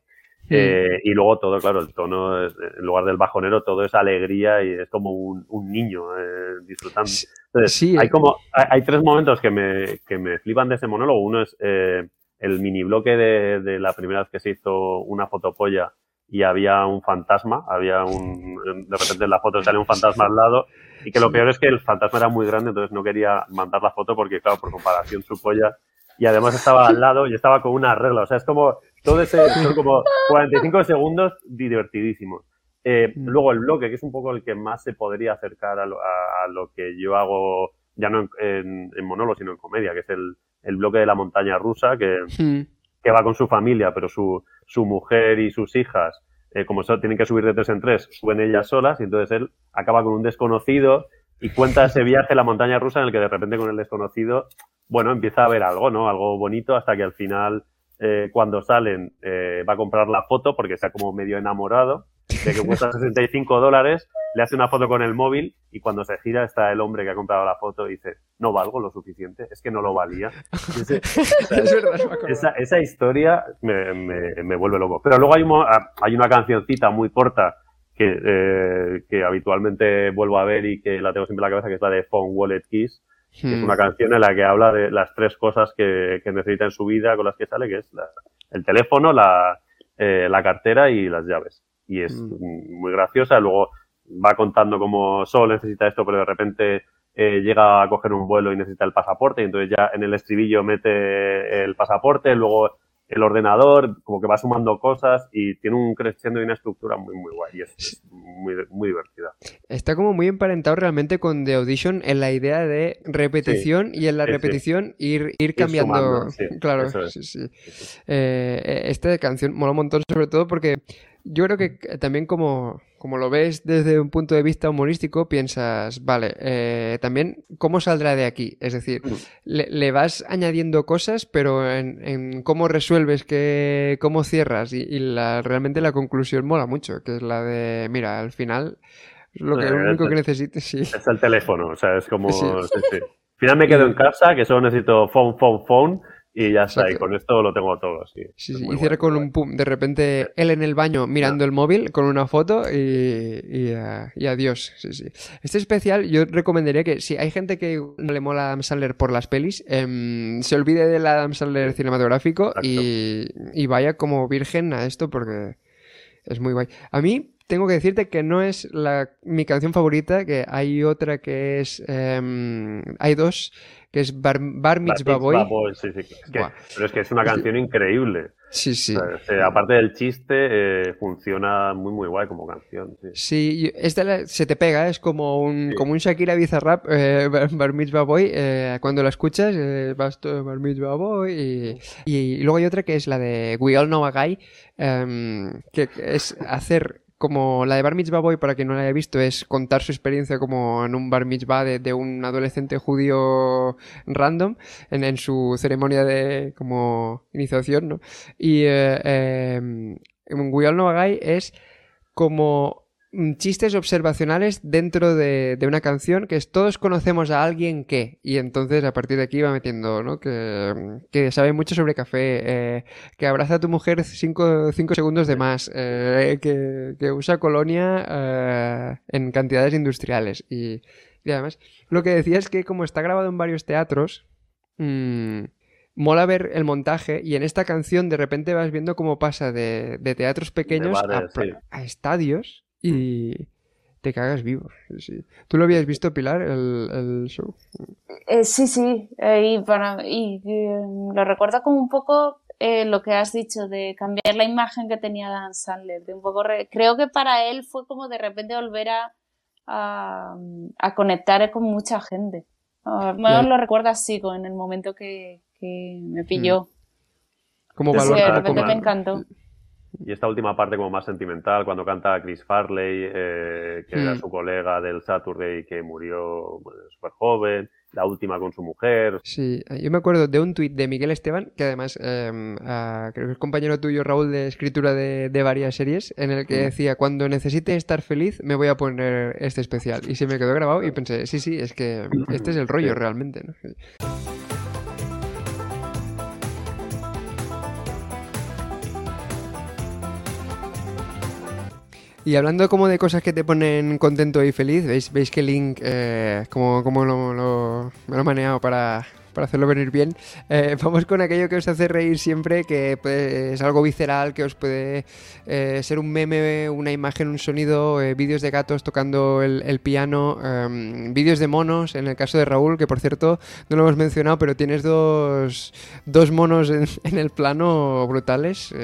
Eh, y luego todo, claro, el tono, en lugar del bajonero, todo es alegría y es como un, niño eh, disfrutando. Entonces, hay como, hay, tres momentos que me, que me flipan de ese monólogo. Uno es eh, el mini bloque de, de la primera vez que se hizo una fotopolla y había un fantasma, había un, de repente en la foto sale un fantasma al lado y que lo peor es que el fantasma era muy grande, entonces no quería mandar la foto porque, claro, por comparación su polla y además estaba al lado y estaba con una regla, o sea, es como, todo ese, son como 45 segundos divertidísimos. Eh, mm. luego el bloque, que es un poco el que más se podría acercar a lo, a, lo que yo hago, ya no en, en, monólogo, sino en comedia, que es el, el bloque de la montaña rusa, que, mm. que va con su familia, pero su, su mujer y sus hijas, eh, como tienen que subir de tres en tres, suben ellas solas y entonces él acaba con un desconocido y cuenta ese viaje a la montaña rusa en el que de repente con el desconocido, bueno, empieza a ver algo, ¿no? Algo bonito hasta que al final, eh, cuando salen, eh, va a comprar la foto porque está como medio enamorado de que cuesta [LAUGHS] 65 dólares, le hace una foto con el móvil y cuando se gira está el hombre que ha comprado la foto y dice, no valgo lo suficiente, es que no lo valía. esa, esa, historia me, me, me, vuelve loco. Pero luego hay, ah, hay una cancioncita muy corta que, eh, que habitualmente vuelvo a ver y que la tengo siempre en la cabeza, que es la de Phone Wallet Kiss. es hmm. una canción en la que habla de las tres cosas que, que necesita en su vida con las que sale, que es el teléfono, la, eh, la cartera y las llaves y es mm. muy graciosa. Luego va contando cómo solo necesita esto, pero de repente eh, llega a coger un vuelo y necesita el pasaporte, y entonces ya en el estribillo mete el pasaporte, luego el ordenador, como que va sumando cosas y tiene un creciendo y una estructura muy, muy guay y es, muy, muy divertida. Está como muy emparentado realmente con The Audition en la idea de repetición y en la repetición ir, ir cambiando. claro, sí, sí. Eh, eh, esta canción mola un montón, sobre todo porque yo creo que también como, como, lo ves desde un punto de vista humorístico, piensas, vale, eh, también cómo saldrá de aquí. Es decir, mm. le, vas añadiendo cosas, pero en, cómo resuelves, que, cómo cierras. Y, la, realmente la conclusión mola mucho, que es la de, mira, al final lo, que, lo único que necesites sí. Es el teléfono, o sea, es como... [LAUGHS] Al final me quedo en [LAUGHS] casa, que solo necesito phone, phone, phone y ya está, y con esto lo tengo todo. Sí, sí, sí. y cierra con un pum. De repente él en el baño mirando el móvil con una foto y, y, uh, adiós. Sí, sí. Este especial yo recomendaría que si hay gente que no le mola Adam Sandler por las pelis, eh, se olvide del Adam Sandler cinematográfico y, y vaya como virgen a esto porque es muy guay. A mí tengo que decirte que no es la, mi canción favorita, que hay otra que es... Eh, hay dos que es Bar, Bar Mitzvah Boy. sí, sí. pero es que es una canción increíble. Sí, sí. aparte del chiste, eh, funciona muy, muy guay como canción. Sí, esta se te pega, es como un, como un Shakira Bizarrap, eh, Bar Mitzvah Boy. Eh, cuando la escuchas, eh, vas todo Bar Mitzvah Boy. Y, y, luego hay otra que es la de We All Know a Guy, em, que es hacer como la de Bar Mitzvah Boy, para quien no la haya visto, es contar su experiencia como en un Bar Mitzvah de, un adolescente judío random en, su ceremonia de como iniciación, ¿no? Y eh, eh, We All Know a es como chistes observacionales dentro de, una canción que es todos conocemos a alguien que y entonces a partir de aquí va metiendo ¿no? que, sabe mucho sobre café eh, que abraza a tu mujer cinco, segundos de más eh, que, usa colonia eh, en cantidades industriales. Y, además lo que decía es que como está grabado en varios teatros mmm, mola ver el montaje y en esta canción de repente vas viendo cómo pasa de, teatros pequeños a, estadios y te cagas vivo. ¿Tú lo habías visto, Pilar, el, show? Eh, sí, sí, eh, y, para, y eh, lo recuerdo como un poco lo que has dicho de cambiar la imagen que tenía Dan Sandler. De un poco creo que para él fue como de repente volver a, a, conectar con mucha gente. Bueno, lo recuerdo así, en el momento que, que me pilló. Mm. Como valor, de repente me encantó. Y esta última parte como más sentimental, cuando canta Chris Farley, eh, que era mm. su colega del Saturday que murió súper joven, la última con su mujer. Sí, yo me acuerdo de un tuit de Miguel Esteban, que además em, creo que es compañero tuyo, Raúl, de escritura de, varias series, en el que mm. decía, cuando necesite estar feliz, me voy a poner este especial. Y se me quedó grabado y pensé, sí, sí, es que este es el [LAUGHS] rollo realmente. ¿no? Y hablando como de cosas que te ponen contento y feliz, veis, veis que Link, eh, como, como lo, lo, me lo he maneado para, para hacerlo venir bien, eh, [LAUGHS] vamos con aquello que os hace reír siempre, que pues, es algo visceral, que os puede eh, ser un meme, una imagen, un sonido, eh, vídeos de gatos tocando el, piano, em, vídeos de monos, en el caso de Raúl, que por cierto no lo hemos mencionado, pero tienes dos, dos monos en, [LAUGHS] el plano brutales.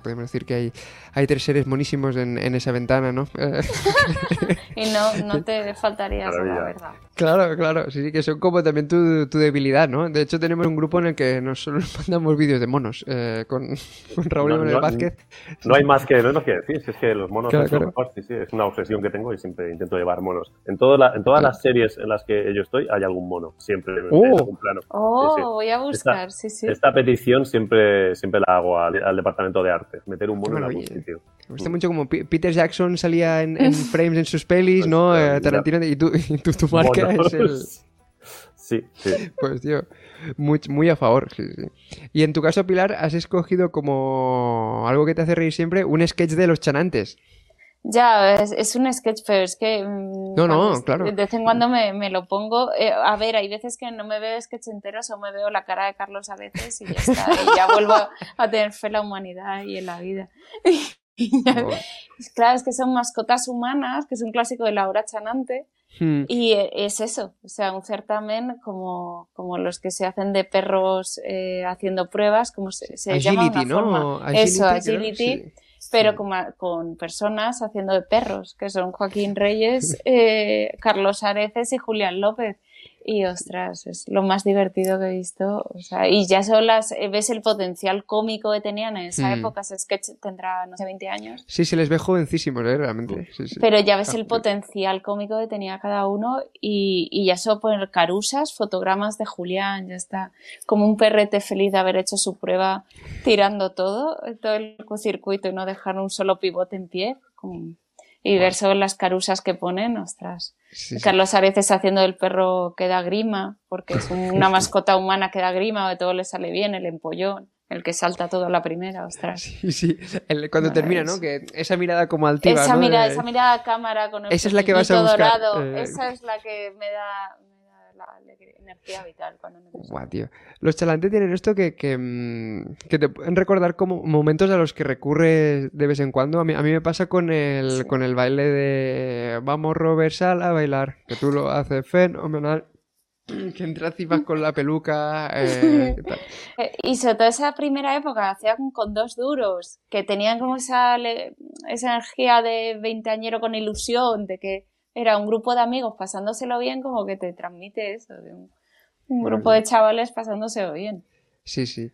podemos decir que hay, hay tres seres monísimos en, esa ventana, ¿no? [LAUGHS] y no, no te faltaría la verdad. Claro, claro, sí, que son como también tu, tu debilidad, ¿no? De hecho, tenemos un grupo en el que nos solo [LAUGHS] mandamos vídeos de monos eh, con, Raúl no, no, Vázquez. No hay más que, no que decir, es que los monos son mejor, sí, sí, es una obsesión que tengo y siempre intento llevar monos. En, en todas las series en las que yo estoy hay algún mono, siempre en oh. algún plano. Oh, voy a buscar, esta, sí, sí. Esta petición siempre, siempre la hago al, departamento de arte, meter un mono en algún sitio. Me gusta mucho como Peter Jackson salía en, [LAUGHS] frames en sus pelis, ¿no? Eh, Tarantino, y tú, [LAUGHS] y tú tu marca es el... Sí, sí. [LAUGHS] Pues tío, muy, muy a favor. Y en tu caso, Pilar, has escogido como algo que te hace reír siempre un sketch de los chanantes. Ya, es, un sketch, pero es que... Mm, no, no, claro. De vez en cuando me, me lo pongo. Eh, a ver, hay veces que no me veo sketch enteros o me veo la cara de Carlos a veces y ya está. y ya [LAUGHS] vuelvo a tener fe en la humanidad y en la vida. [LAUGHS] Claro, es que son mascotas humanas, que es un clásico de la hora chanante. Hmm. Y e, es eso, o sea, un certamen como, como los que se hacen de perros eh, haciendo pruebas, como se, se llama una ¿no? forma. eso, agility, pero con, con, personas haciendo de perros, que son Joaquín Reyes, [LAUGHS] eh, Carlos Areces y Julián López. Y ostras, es lo más divertido que he visto. O sea, y ya son las. Eh, ves el potencial cómico que tenían en esa hmm. época. Ese sketch tendrá, no sé, 20 años. Sí, se les ve jovencísimos, ¿eh? realmente. Pero ya ves el potencial cómico que tenía cada uno. Y, y ya solo poner carusas, fotogramas de Julián, ya está. Como un perrete feliz de haber hecho su prueba tirando todo, todo el circuito y no dejar un solo pivote en pie. Como y ver sobre las carusas que ponen, ostras. Carlos Areces haciendo el perro que da grima, porque es [LAUGHS] una mascota humana que da grima, de todo le sale bien, el empollón, el que salta todo a la primera, ostras. Sí, sí, cuando termina, ¿no? Que esa mirada como altiva, esa ¿no? Mirada, Esa mirada a cámara con el Esa es la que vas a buscar. Dorado, eh. Esa es la que me da, energía vital cuando Guau, tío. Los chalantes tienen esto que, que, mm, que, te pueden recordar como momentos a los que recurres de vez en cuando. A mí, a mí me pasa con el, con el baile de Vamos Robert Sal a bailar, que tú lo haces fenomenal. [CLEARS THROAT] Que entras y vas con la peluca. Eh, [LAUGHS] eh, y sobre todo esa primera época, hacían con dos duros, que tenían como esa, esa energía de veinteañero con ilusión, de que era un grupo de amigos pasándoselo bien, como que te transmite eso, de un, grupo de chavales pasándoselo bien. Sí, sí.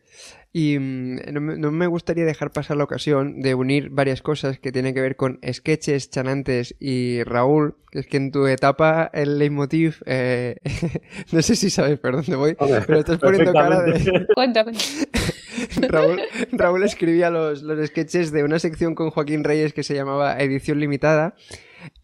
Y mm, no, me gustaría dejar pasar la ocasión de unir varias cosas que tienen que ver con sketches, chanantes y Raúl, que es que en tu etapa el leitmotiv, eh, [LAUGHS] no sé si sabes por dónde voy, pero estás poniendo cara de... cuenta, [LAUGHS] Raúl, Raúl escribía los, los sketches de una sección con Joaquín Reyes que se llamaba Edición Limitada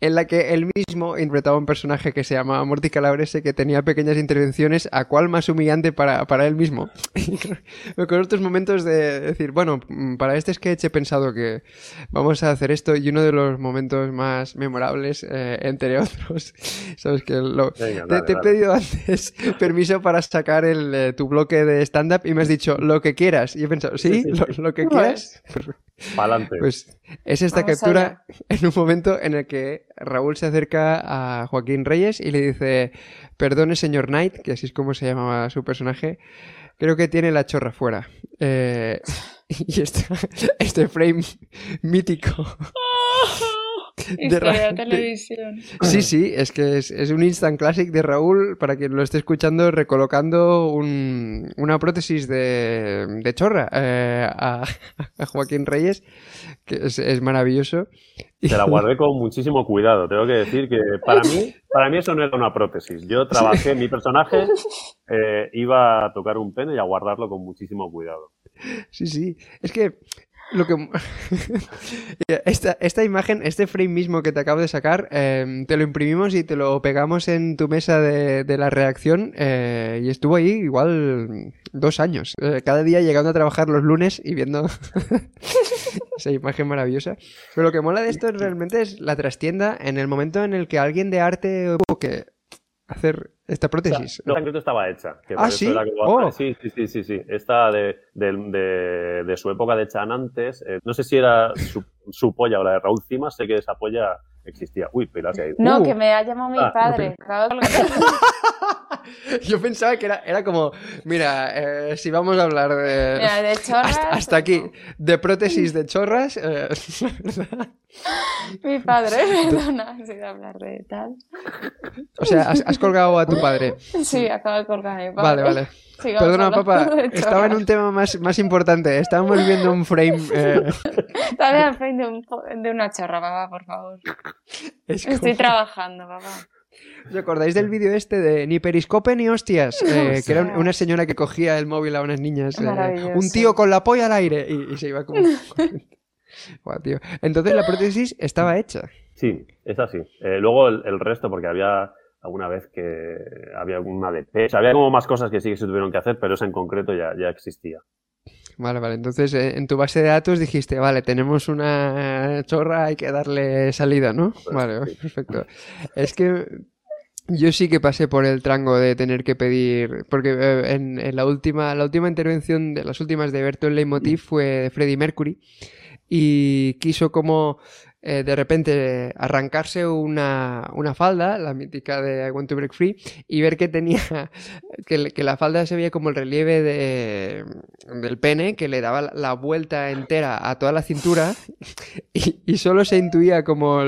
en la que él mismo interpretaba un personaje que se llamaba Morty Calabrese que tenía pequeñas intervenciones, a cual más humillante para, para él mismo. [LAUGHS] con estos momentos de decir, bueno, mm, para este sketch he pensado que vamos a hacer esto y uno de los momentos más memorables, eh, entre [LAUGHS] otros, sabes que lo, te, he pedido antes [LAUGHS] permiso para sacar el, eh, tu bloque de stand-up y me has dicho lo que quieras. Y he pensado, ¿sí? Lo, que quieras. Pues es esta captura [LAUGHS] en un momento en el que Raúl se acerca a Joaquín Reyes y le dice, perdone señor Knight, que así es como se llamaba su personaje, creo que tiene la chorra fuera. Eh, [LAUGHS] y este frame mítico [LAUGHS] de la televisión. Sí, sí, es que es, un instant classic de Raúl, para quien lo esté escuchando, recolocando una prótesis de, chorra eh, a, [LAUGHS] Joaquín Reyes, que es, maravilloso. Te la guardé con muchísimo cuidado. Tengo que decir que para mí, para mí eso no era una prótesis. Yo trabajé, mi personaje eh, iba a tocar un pene y a guardarlo con muchísimo cuidado. Sí, sí. Es que lo que... [LAUGHS] esta, esta, imagen, este frame mismo que te acabo de sacar, em, te lo imprimimos y te lo pegamos en tu mesa de, de la reacción eh, y estuvo ahí igual dos años. Eh, cada día llegando a trabajar los lunes y viendo [LAUGHS] esa imagen maravillosa. Pero lo que mola de esto realmente es la trastienda en el momento en el que alguien de arte que hacer esta prótesis. no, la estaba hecha. ah, ¿sí? Oh. sí. Sí, sí, sí, sí, Esta de, de, de, su época de Chan antes, eh, no sé si era su, su, polla o la de Raúl Cimas, sé que esa polla existía. Uy, Pilar ido. No, que me ha llamado mi ah, padre. [LAUGHS] Yo pensaba que era, era como, mira, eh, si vamos a hablar de... de [LAUGHS] chorras... Hasta, aquí, de prótesis de chorras... Eh, [LAUGHS] mi padre, perdona, si de hablar de tal. O sea, has, colgado a tu padre. Sí, acabo de colgar a mi padre. Vale, vale. [LAUGHS] Perdona, papá, estaba en un tema más, más importante. Estábamos viendo un frame. [LAUGHS] Eh... Estaba viendo el frame de, un, de una chorra, papá, por favor. Estoy trabajando, papá. ¿Os acordáis del vídeo este de ni periscope ni hostias? Eh, [LAUGHS] que era una señora que cogía el móvil a unas niñas. Eh, un tío con la polla al aire y, se iba como... tío. Entonces la prótesis estaba hecha. Sí, es así. Eh, luego el, resto, porque había alguna vez que había una de pecho, había como más cosas que sí que se tuvieron que hacer, pero esa en concreto ya, ya existía. Vale, vale. Entonces, en tu base de datos dijiste, vale, tenemos una chorra, hay que darle salida, ¿no? Pues vale, perfecto. Es que yo sí que pasé por el trango de tener que pedir, porque eh, en, la última, la última intervención de las últimas de Bertolt Leitmotiv fue de Freddie Mercury y quiso como eh, de repente arrancarse una, una, falda, la mítica de I Want to Break Free, y ver que tenía, [LAUGHS] que, que la falda se veía como el relieve de, del pene, que le daba la vuelta entera a toda la cintura, [LAUGHS] y, y solo se intuía como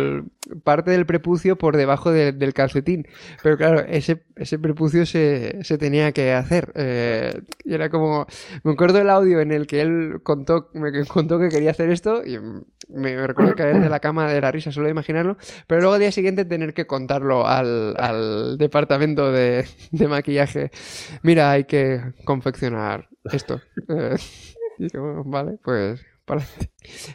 parte del prepucio por debajo del calcetín. Pero claro, ese, ese prepucio se, se tenía que hacer. Eh, era como, me acuerdo el audio en el que él contó, me contó que quería hacer esto, y me, recuerdo caer de la cama de la risa solo de imaginarlo, pero luego al día siguiente tener que contarlo al, al departamento de, de, maquillaje. Mira, hay que confeccionar esto. [LAUGHS] Eh, y vale, pues para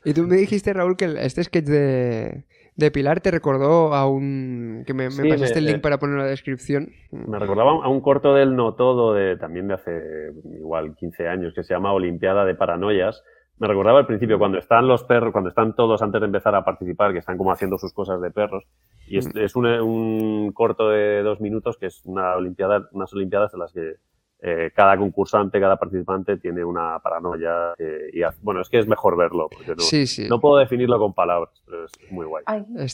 Y tú me dijiste, Raúl, que este sketch de, de Pilar te recordó a un... que me, me pasaste el link para poner en la descripción. Me recordaba a un corto del No Todo, de, también de hace igual 15 años, que se llama Olimpiada de Paranoias, me recordaba al principio cuando están los perros, cuando están todos antes de empezar a participar, que están como haciendo sus cosas de perros. Y es, mm. un, corto de dos minutos que es una olimpiada, unas olimpiadas en las que eh, cada concursante, cada participante tiene una paranoia. y bueno, es que es mejor verlo, porque no, no puedo definirlo con palabras, pero es muy guay.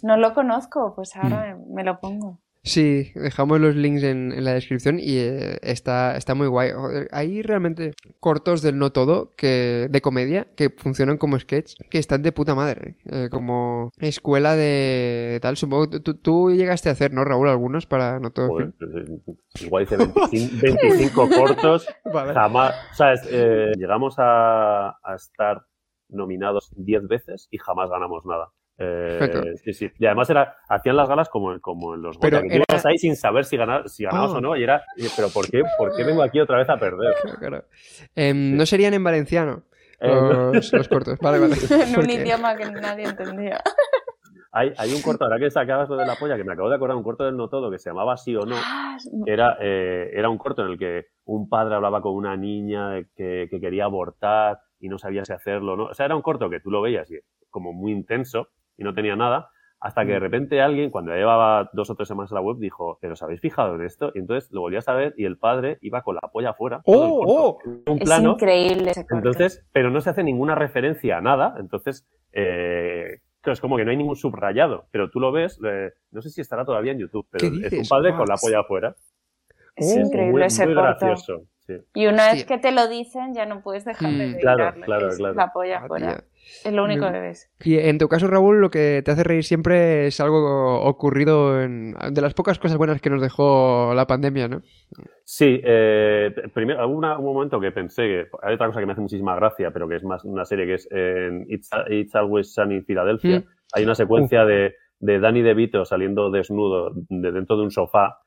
no lo conozco, pues ahora mm. me lo pongo. Sí, dejamos los links en, la descripción y eh, está, está muy guay. Hay realmente cortos del no todo que de comedia que funcionan como sketch que están de puta madre. Eh, como escuela de tal. Supongo que tú, llegaste a hacer, ¿no, Raúl? Algunos para no todo. Pues, eh, igual hice 25, [LAUGHS] cortos. Jamás. O sea, llegamos a, a estar nominados 10 veces y jamás ganamos nada. Eh, sí, sí. Y además era, hacían las galas como, como en los pero que ahí sin saber si, ganar, si ganabas o ah. no. Y era, pero ¿por qué, ¿por qué vengo aquí otra vez a perder? Em, ¿No serían en valenciano? Eh, los, cortos. Vale, vale. [LAUGHS] en un idioma que nadie entendía. Hay, hay un corto, ahora que sacabas lo de la polla, que me acabo de acordar, un corto del No Todo que se llamaba Sí o No, Ah, era, eh, era un corto en el que un padre hablaba con una niña que, que quería abortar y no sabía si hacerlo, ¿no? O sea, era un corto que tú lo veías y como muy intenso y no tenía nada, hasta que de repente alguien, cuando ya llevaba dos o tres semanas en la web, dijo, ¿pero os habéis fijado en esto? Y entonces lo volvías a ver y el padre iba con la polla afuera. todo el ¡Oh, corto, un es increíble ese corto. Entonces, pero no se hace ninguna referencia a nada, entonces, eh, es como que no hay ningún subrayado, pero tú lo ves, eh, no sé si estará todavía en YouTube, pero ¿Qué es un padre con la polla afuera. es Oh, increíble muy, ese muy corto. gracioso. sí. Y una vez que te lo dicen, ya no puedes dejar de Mm. reírle, Claro, que claro, es claro. La polla Ah, fuera. tía. Es lo único que ves. Y en tu caso, Raúl, lo que te hace reír siempre es algo ocurrido en... de las pocas cosas buenas que nos dejó la pandemia, ¿no? Sí, eh, primero, hubo un momento que pensé que hay otra cosa que me hace muchísima gracia, pero que es más una serie que es en It's, It's Always Sunny en Filadelfia. Mm. Hay una secuencia de, de Danny DeVito saliendo desnudo de dentro de un sofá,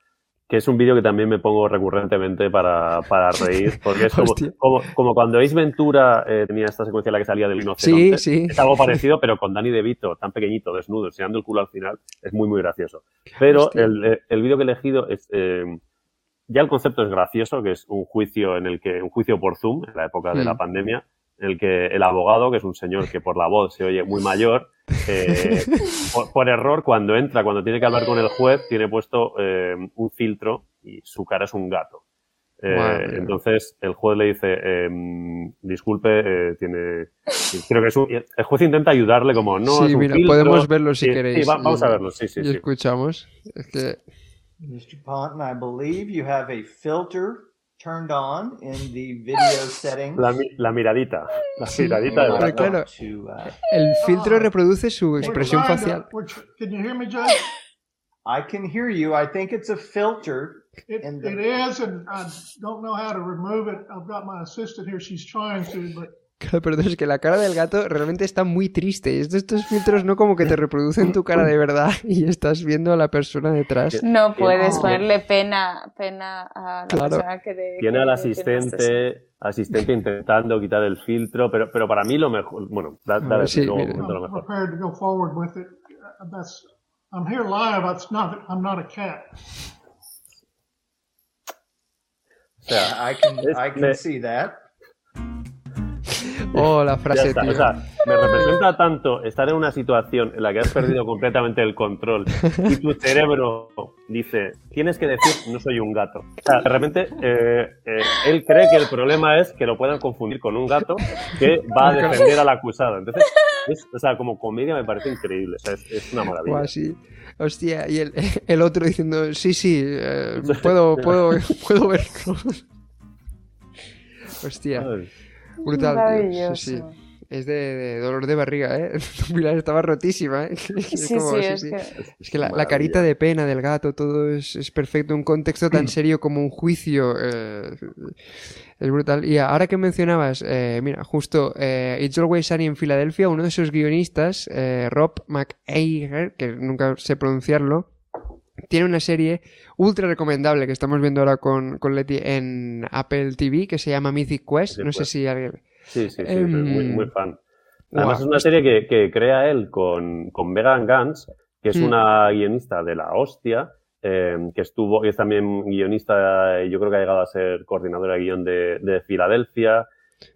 que es un vídeo que también me pongo recurrentemente para, para [LAUGHS] reír, porque es como, como, como cuando Ace Ventura eh, tenía esta secuencia en la que salía del Sí, rinoceronte. sí. Es algo parecido, pero con Danny DeVito, tan pequeñito, desnudo, enseñando el culo al final, es muy, muy gracioso. Pero Hostia. el, eh, el vídeo que he elegido es... eh, ya el concepto es gracioso, que es un juicio en el que, un juicio por Zoom, en la época de Mm. la pandemia, en el que el abogado, que es un señor que por la voz se oye muy mayor, eh, por, por error, cuando entra, cuando tiene que hablar con el juez, tiene puesto eh, un filtro y su cara es un gato. Eh, entonces el juez le dice, disculpe, eh, tiene, creo que es un- el juez intenta ayudarle como, no, sí, es un mira, filtro". podemos verlo si queréis. sí, va- vamos Y- a verlo, sí, sí, y sí. escuchamos. Es que... Mr. Ponton, I believe you have a filter turned on in the video [LAUGHS] setting. La, la miradita, la miradita del pero gato. claro. To, uh, El filtro reproduce su expresión trying to- facial. can you hear me, Judge? I can hear you. I think it's a filter. It, the- it is, and I don't know how to remove it. I've got my assistant here. She's trying to, but Claro, pero es que la cara del gato realmente está muy triste. Estos, estos filtros no como que te reproducen tu cara de verdad [LAUGHS] y estás viendo a la persona detrás. No puedes Ah. ponerle pena, pena a la Claro. persona que de- Tiene que- al no asistente, asistente intentando quitar el filtro, pero, pero para mí lo mejor, bueno, da, da- ver, sí, comento lo I'm mejor. prepared to go forward with it. That's I'm here live. It's not. I'm not a cat. O sea, I can I can me- see that. [LAUGHS] Oh, la frase, está. tío. O sea, me representa tanto estar en una situación en la que has perdido completamente el control y tu cerebro dice, tienes que decir, no soy un gato. O sea, de repente, eh, eh, él cree que el problema es que lo puedan confundir con un gato que va a defender al acusado. Entonces, es- o sea, como comedia me parece increíble. O sea, es, es una maravilla. Sí. Hostia, y el, [LAUGHS] el otro diciendo, sí, sí, eh, [LAUGHS] puedo, puedo, puedo verlo. Hostia, Ay. [LAUGHS] brutal, tío. Maravilloso. Sí, sí. Es de, de dolor de barriga, ¿eh? [LAUGHS] Pilar estaba rotísima, ¿eh? [LAUGHS] Es Sí, como, sí, sí, es sí. que Es que la, carita de pena del gato, todo es, es perfecto. Un contexto tan [CLEARS THROAT] serio como un juicio. eh, es brutal. Y ahora que mencionabas, eh, mira, justo eh, It's Always Sunny en Filadelfia, uno de sus guionistas, eh, Rob McEiger, que nunca sé pronunciarlo, tiene una serie ultra recomendable que estamos viendo ahora con, con Leti en Apple TV que se llama Mythic Quest. No sé si alguien. Sí, sí, sí, Em, muy, muy fan. Además es una serie que, que crea él con, con Megan Gans, que es Hmm. una guionista de la hostia, eh, que estuvo, y es también guionista, eh, yo creo que ha llegado a ser coordinadora de guion de, de Filadelfia,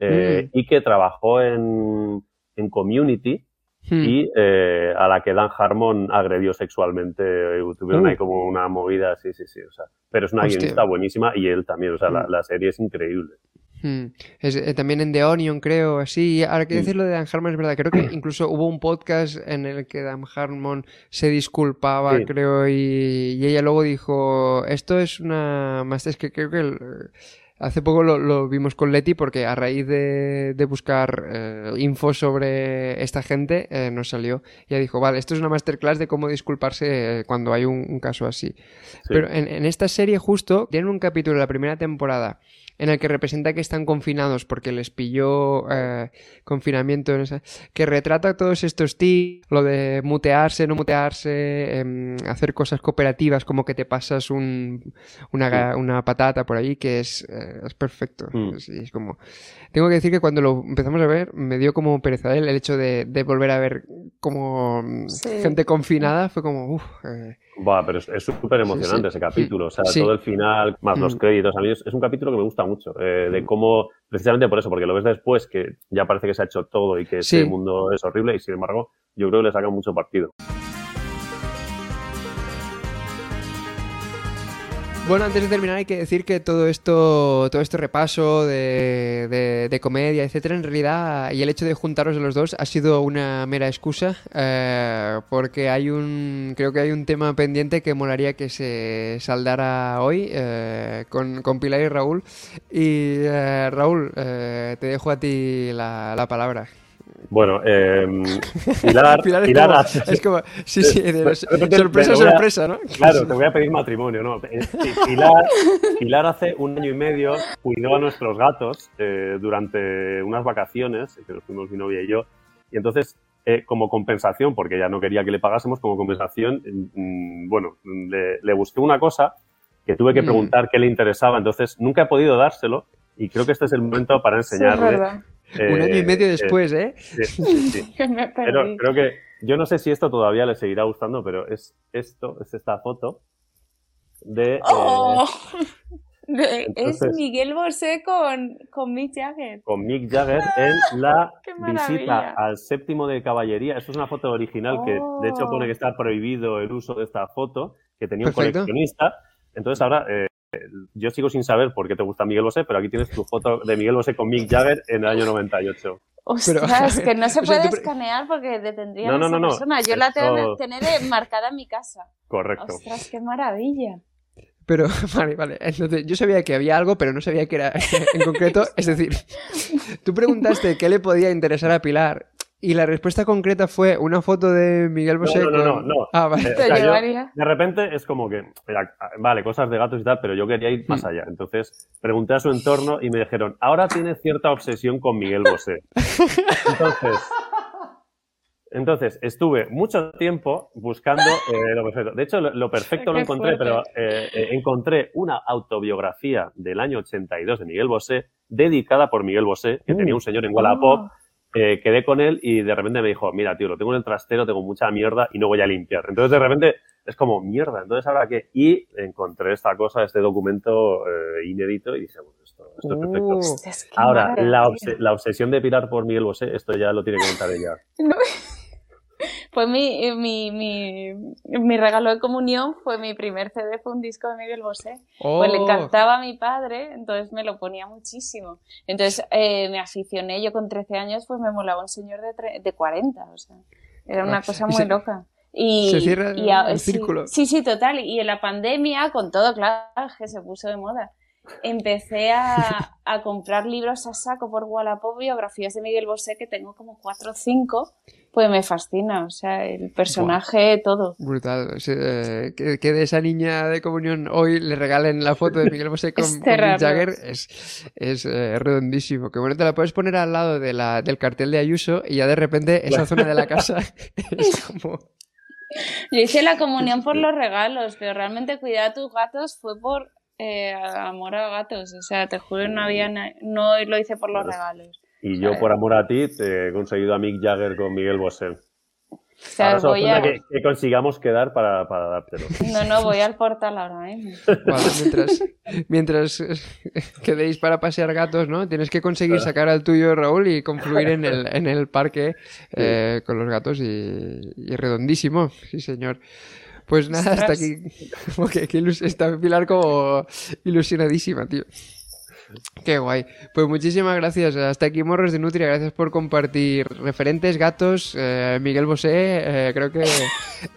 eh, y que trabajó en, en Community, Hmm. y eh, a la que Dan Harmon agredió sexualmente. eh, Tuvieron Uh. ahí como una movida, sí, sí, sí. O sea, pero es una Hostia. guionista buenísima y él también. O sea, la, Mm. la serie es increíble. Hmm. Es, eh, también en The Onion, creo, así. Ahora que decirlo de Dan Harmon es verdad. Creo que [CLEARS THROAT] incluso hubo un podcast en el que Dan Harmon se disculpaba, Sí. creo, y, y ella luego dijo: Esto es una. Más es que creo que. el- Hace poco lo, lo vimos con Leti porque a raíz de, de buscar eh, info sobre esta gente eh, nos salió. Ella dijo, vale, esto es una masterclass de cómo disculparse eh, cuando hay un, un caso así. Sí. Pero en, en esta serie justo tienen un capítulo de la primera temporada en el que representa que están confinados porque les pilló eh, confinamiento, en esa, que retrata todos estos tips, lo de mutearse, no mutearse, em, hacer cosas cooperativas como que te pasas un, una, una, patata por ahí, que es, eh, es perfecto. Mm. Es, como... Tengo que decir que cuando lo empezamos a ver me dio como pereza el hecho de, de volver a ver como gente confinada, fue como... Uf, eh, pero es súper emocionante ese capítulo. O sea, todo el final, más los mm. créditos. A mí es, un capítulo que me gusta mucho. Eh, de mm. cómo, precisamente por eso, porque lo ves después que ya parece que se ha hecho todo y que ese mundo es horrible y sin embargo, yo creo que le saca mucho partido. Bueno, antes de terminar hay que decir que todo esto, todo este repaso de, de, comedia, etcétera, en realidad, y el hecho de juntaros los dos ha sido una mera excusa, eh, porque hay un, creo que hay un tema pendiente que molaría que se saldara hoy eh, con, con, Pilar y Raúl. Y eh, Raúl, te dejo a ti la, la palabra. Bueno, eh, [LAUGHS] Pilar, Pilar, es, como, sí, sí, sorpresa, sorpresa, ¿no? Claro, te voy a pedir matrimonio, ¿no? Eh, Pilar, hace un año y medio cuidó a nuestros gatos eh, durante unas vacaciones, que nos fuimos mi novia y yo, y entonces, eh, como compensación, porque ella no quería que le pagásemos, como compensación, mm, bueno, le, le, busqué una cosa que tuve que mm. preguntar qué le interesaba, entonces nunca he podido dárselo, y creo que este es el momento para enseñarle un año y medio eh, después, ¿eh? Sí, sí, [LAUGHS] pero creo que yo no sé si esto todavía le seguirá gustando, pero es esto, es esta foto de. Eh, oh, es Miguel Bosé con, con, Mick Jagger. Con Mick Jagger [LAUGHS] en la visita al séptimo de caballería. Eso es una foto original que, de hecho, pone que está prohibido el uso de esta foto, que tenía un coleccionista. Entonces ahora eh, yo sigo sin saber por qué te gusta Miguel Bosé, pero aquí tienes tu foto de Miguel Bosé con Mick Jagger en el año 98. Ostras, [LAUGHS] que no se puede escanear porque detendría no, no, no, persona. Yo la tengo tener marcada en mi casa. Correcto. Ostras, qué maravilla. Pero, [LAUGHS] vale, vale. Entonces, yo sabía que había algo, pero no sabía que era [LAUGHS] en concreto. Es decir, tú preguntaste qué le podía interesar a Pilar y la respuesta concreta fue una foto de Miguel Bosé. No, no, no, no. Ah, vale. Eh, de repente es como que, vale, cosas de gatos y tal, pero yo quería ir más mm. allá. Entonces pregunté a su entorno y me dijeron, ahora tiene cierta obsesión con Miguel Bosé. [LAUGHS] Entonces, entonces estuve mucho tiempo buscando eh, lo perfecto. De hecho, lo, perfecto lo encontré, pero eh, encontré una autobiografía del año 82 de Miguel Bosé, dedicada por Miguel Bosé, que tenía un señor en Wallapop. Ah. Eh, quedé con él y de repente me dijo, mira, tío, lo tengo en el trastero, tengo mucha mierda y no voy a limpiar. Entonces de repente es como, mierda, entonces ahora qué. Y encontré esta cosa, este documento eh, inédito y dije, bueno, esto, esto es perfecto. Uh, ahora, la, la, obsesión de Pilar por Miguel Bosé, esto ya lo tiene que contar ella. [LAUGHS] Fue mi, mi, mi, mi, regalo de comunión, fue mi primer CD, fue un disco de Miguel Bosé. Pues le oh. encantaba a mi padre, entonces me lo ponía muchísimo. Entonces eh, me aficioné, yo con 13 años, pues me molaba un señor de, de 40, o sea, era una cosa muy loca. Y, se cierra el círculo. Sí, sí, total. Y en la pandemia, con todo, claro, que se puso de moda empecé a, a, comprar libros a saco por Wallapop, biografías de Miguel Bosé, que tengo como cuatro o cinco, pues me fascina, o sea, el personaje, todo. Brutal. Eh, que, de esa niña de comunión hoy le regalen la foto de Miguel Bosé [LAUGHS] con, Jagger es, es eh, redondísimo. Que bueno, te la puedes poner al lado de la, del cartel de Ayuso y ya de repente esa zona de la casa [LAUGHS] es como... Yo hice la comunión por los regalos, pero realmente cuidar a tus gatos fue por eh, amor a gatos. O sea, te juro, no había no lo hice por los regalos. Y yo, por amor a ti, te he conseguido a Mick Jagger con Miguel Bosé. O sea, voy a... que, consigamos quedar para, para dártelo. No, no, voy al portal ahora [LAUGHS] mismo. mientras, mientras [LAUGHS] quedéis para pasear gatos, ¿no? Tienes que conseguir sacar al tuyo, Raúl, y confluir en el, [LAUGHS] en el parque eh, con los gatos y, y redondísimo, sí señor. Pues nada, hasta aquí. Como que, que está Pilar como ilusionadísima, tío. Qué guay. Pues muchísimas gracias. Hasta aquí Morros de Nutria. Gracias por compartir referentes, gatos, eh, Miguel Bosé. Eh, creo que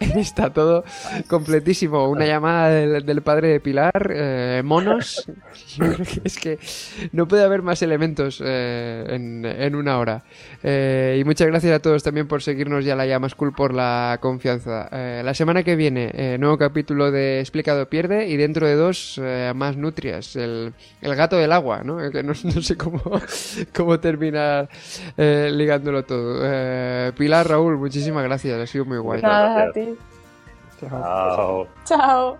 [LAUGHS] está todo completísimo. Una llamada del, padre de Pilar, eh, monos. [LAUGHS] Es que no puede haber más elementos en, en, una hora. y muchas gracias a todos también por seguirnos ya la llama School por la confianza. la semana que viene, nuevo capítulo de Explicado Pierde y dentro de dos más Nutrias. El, el gato del agua agua, ¿no? Que [LAUGHS] no, sé cómo, cómo terminar eh, ligándolo todo. Eh, Pilar, Raúl, muchísimas gracias, ha sido muy guay. Nada, a ti. Chao. Chao.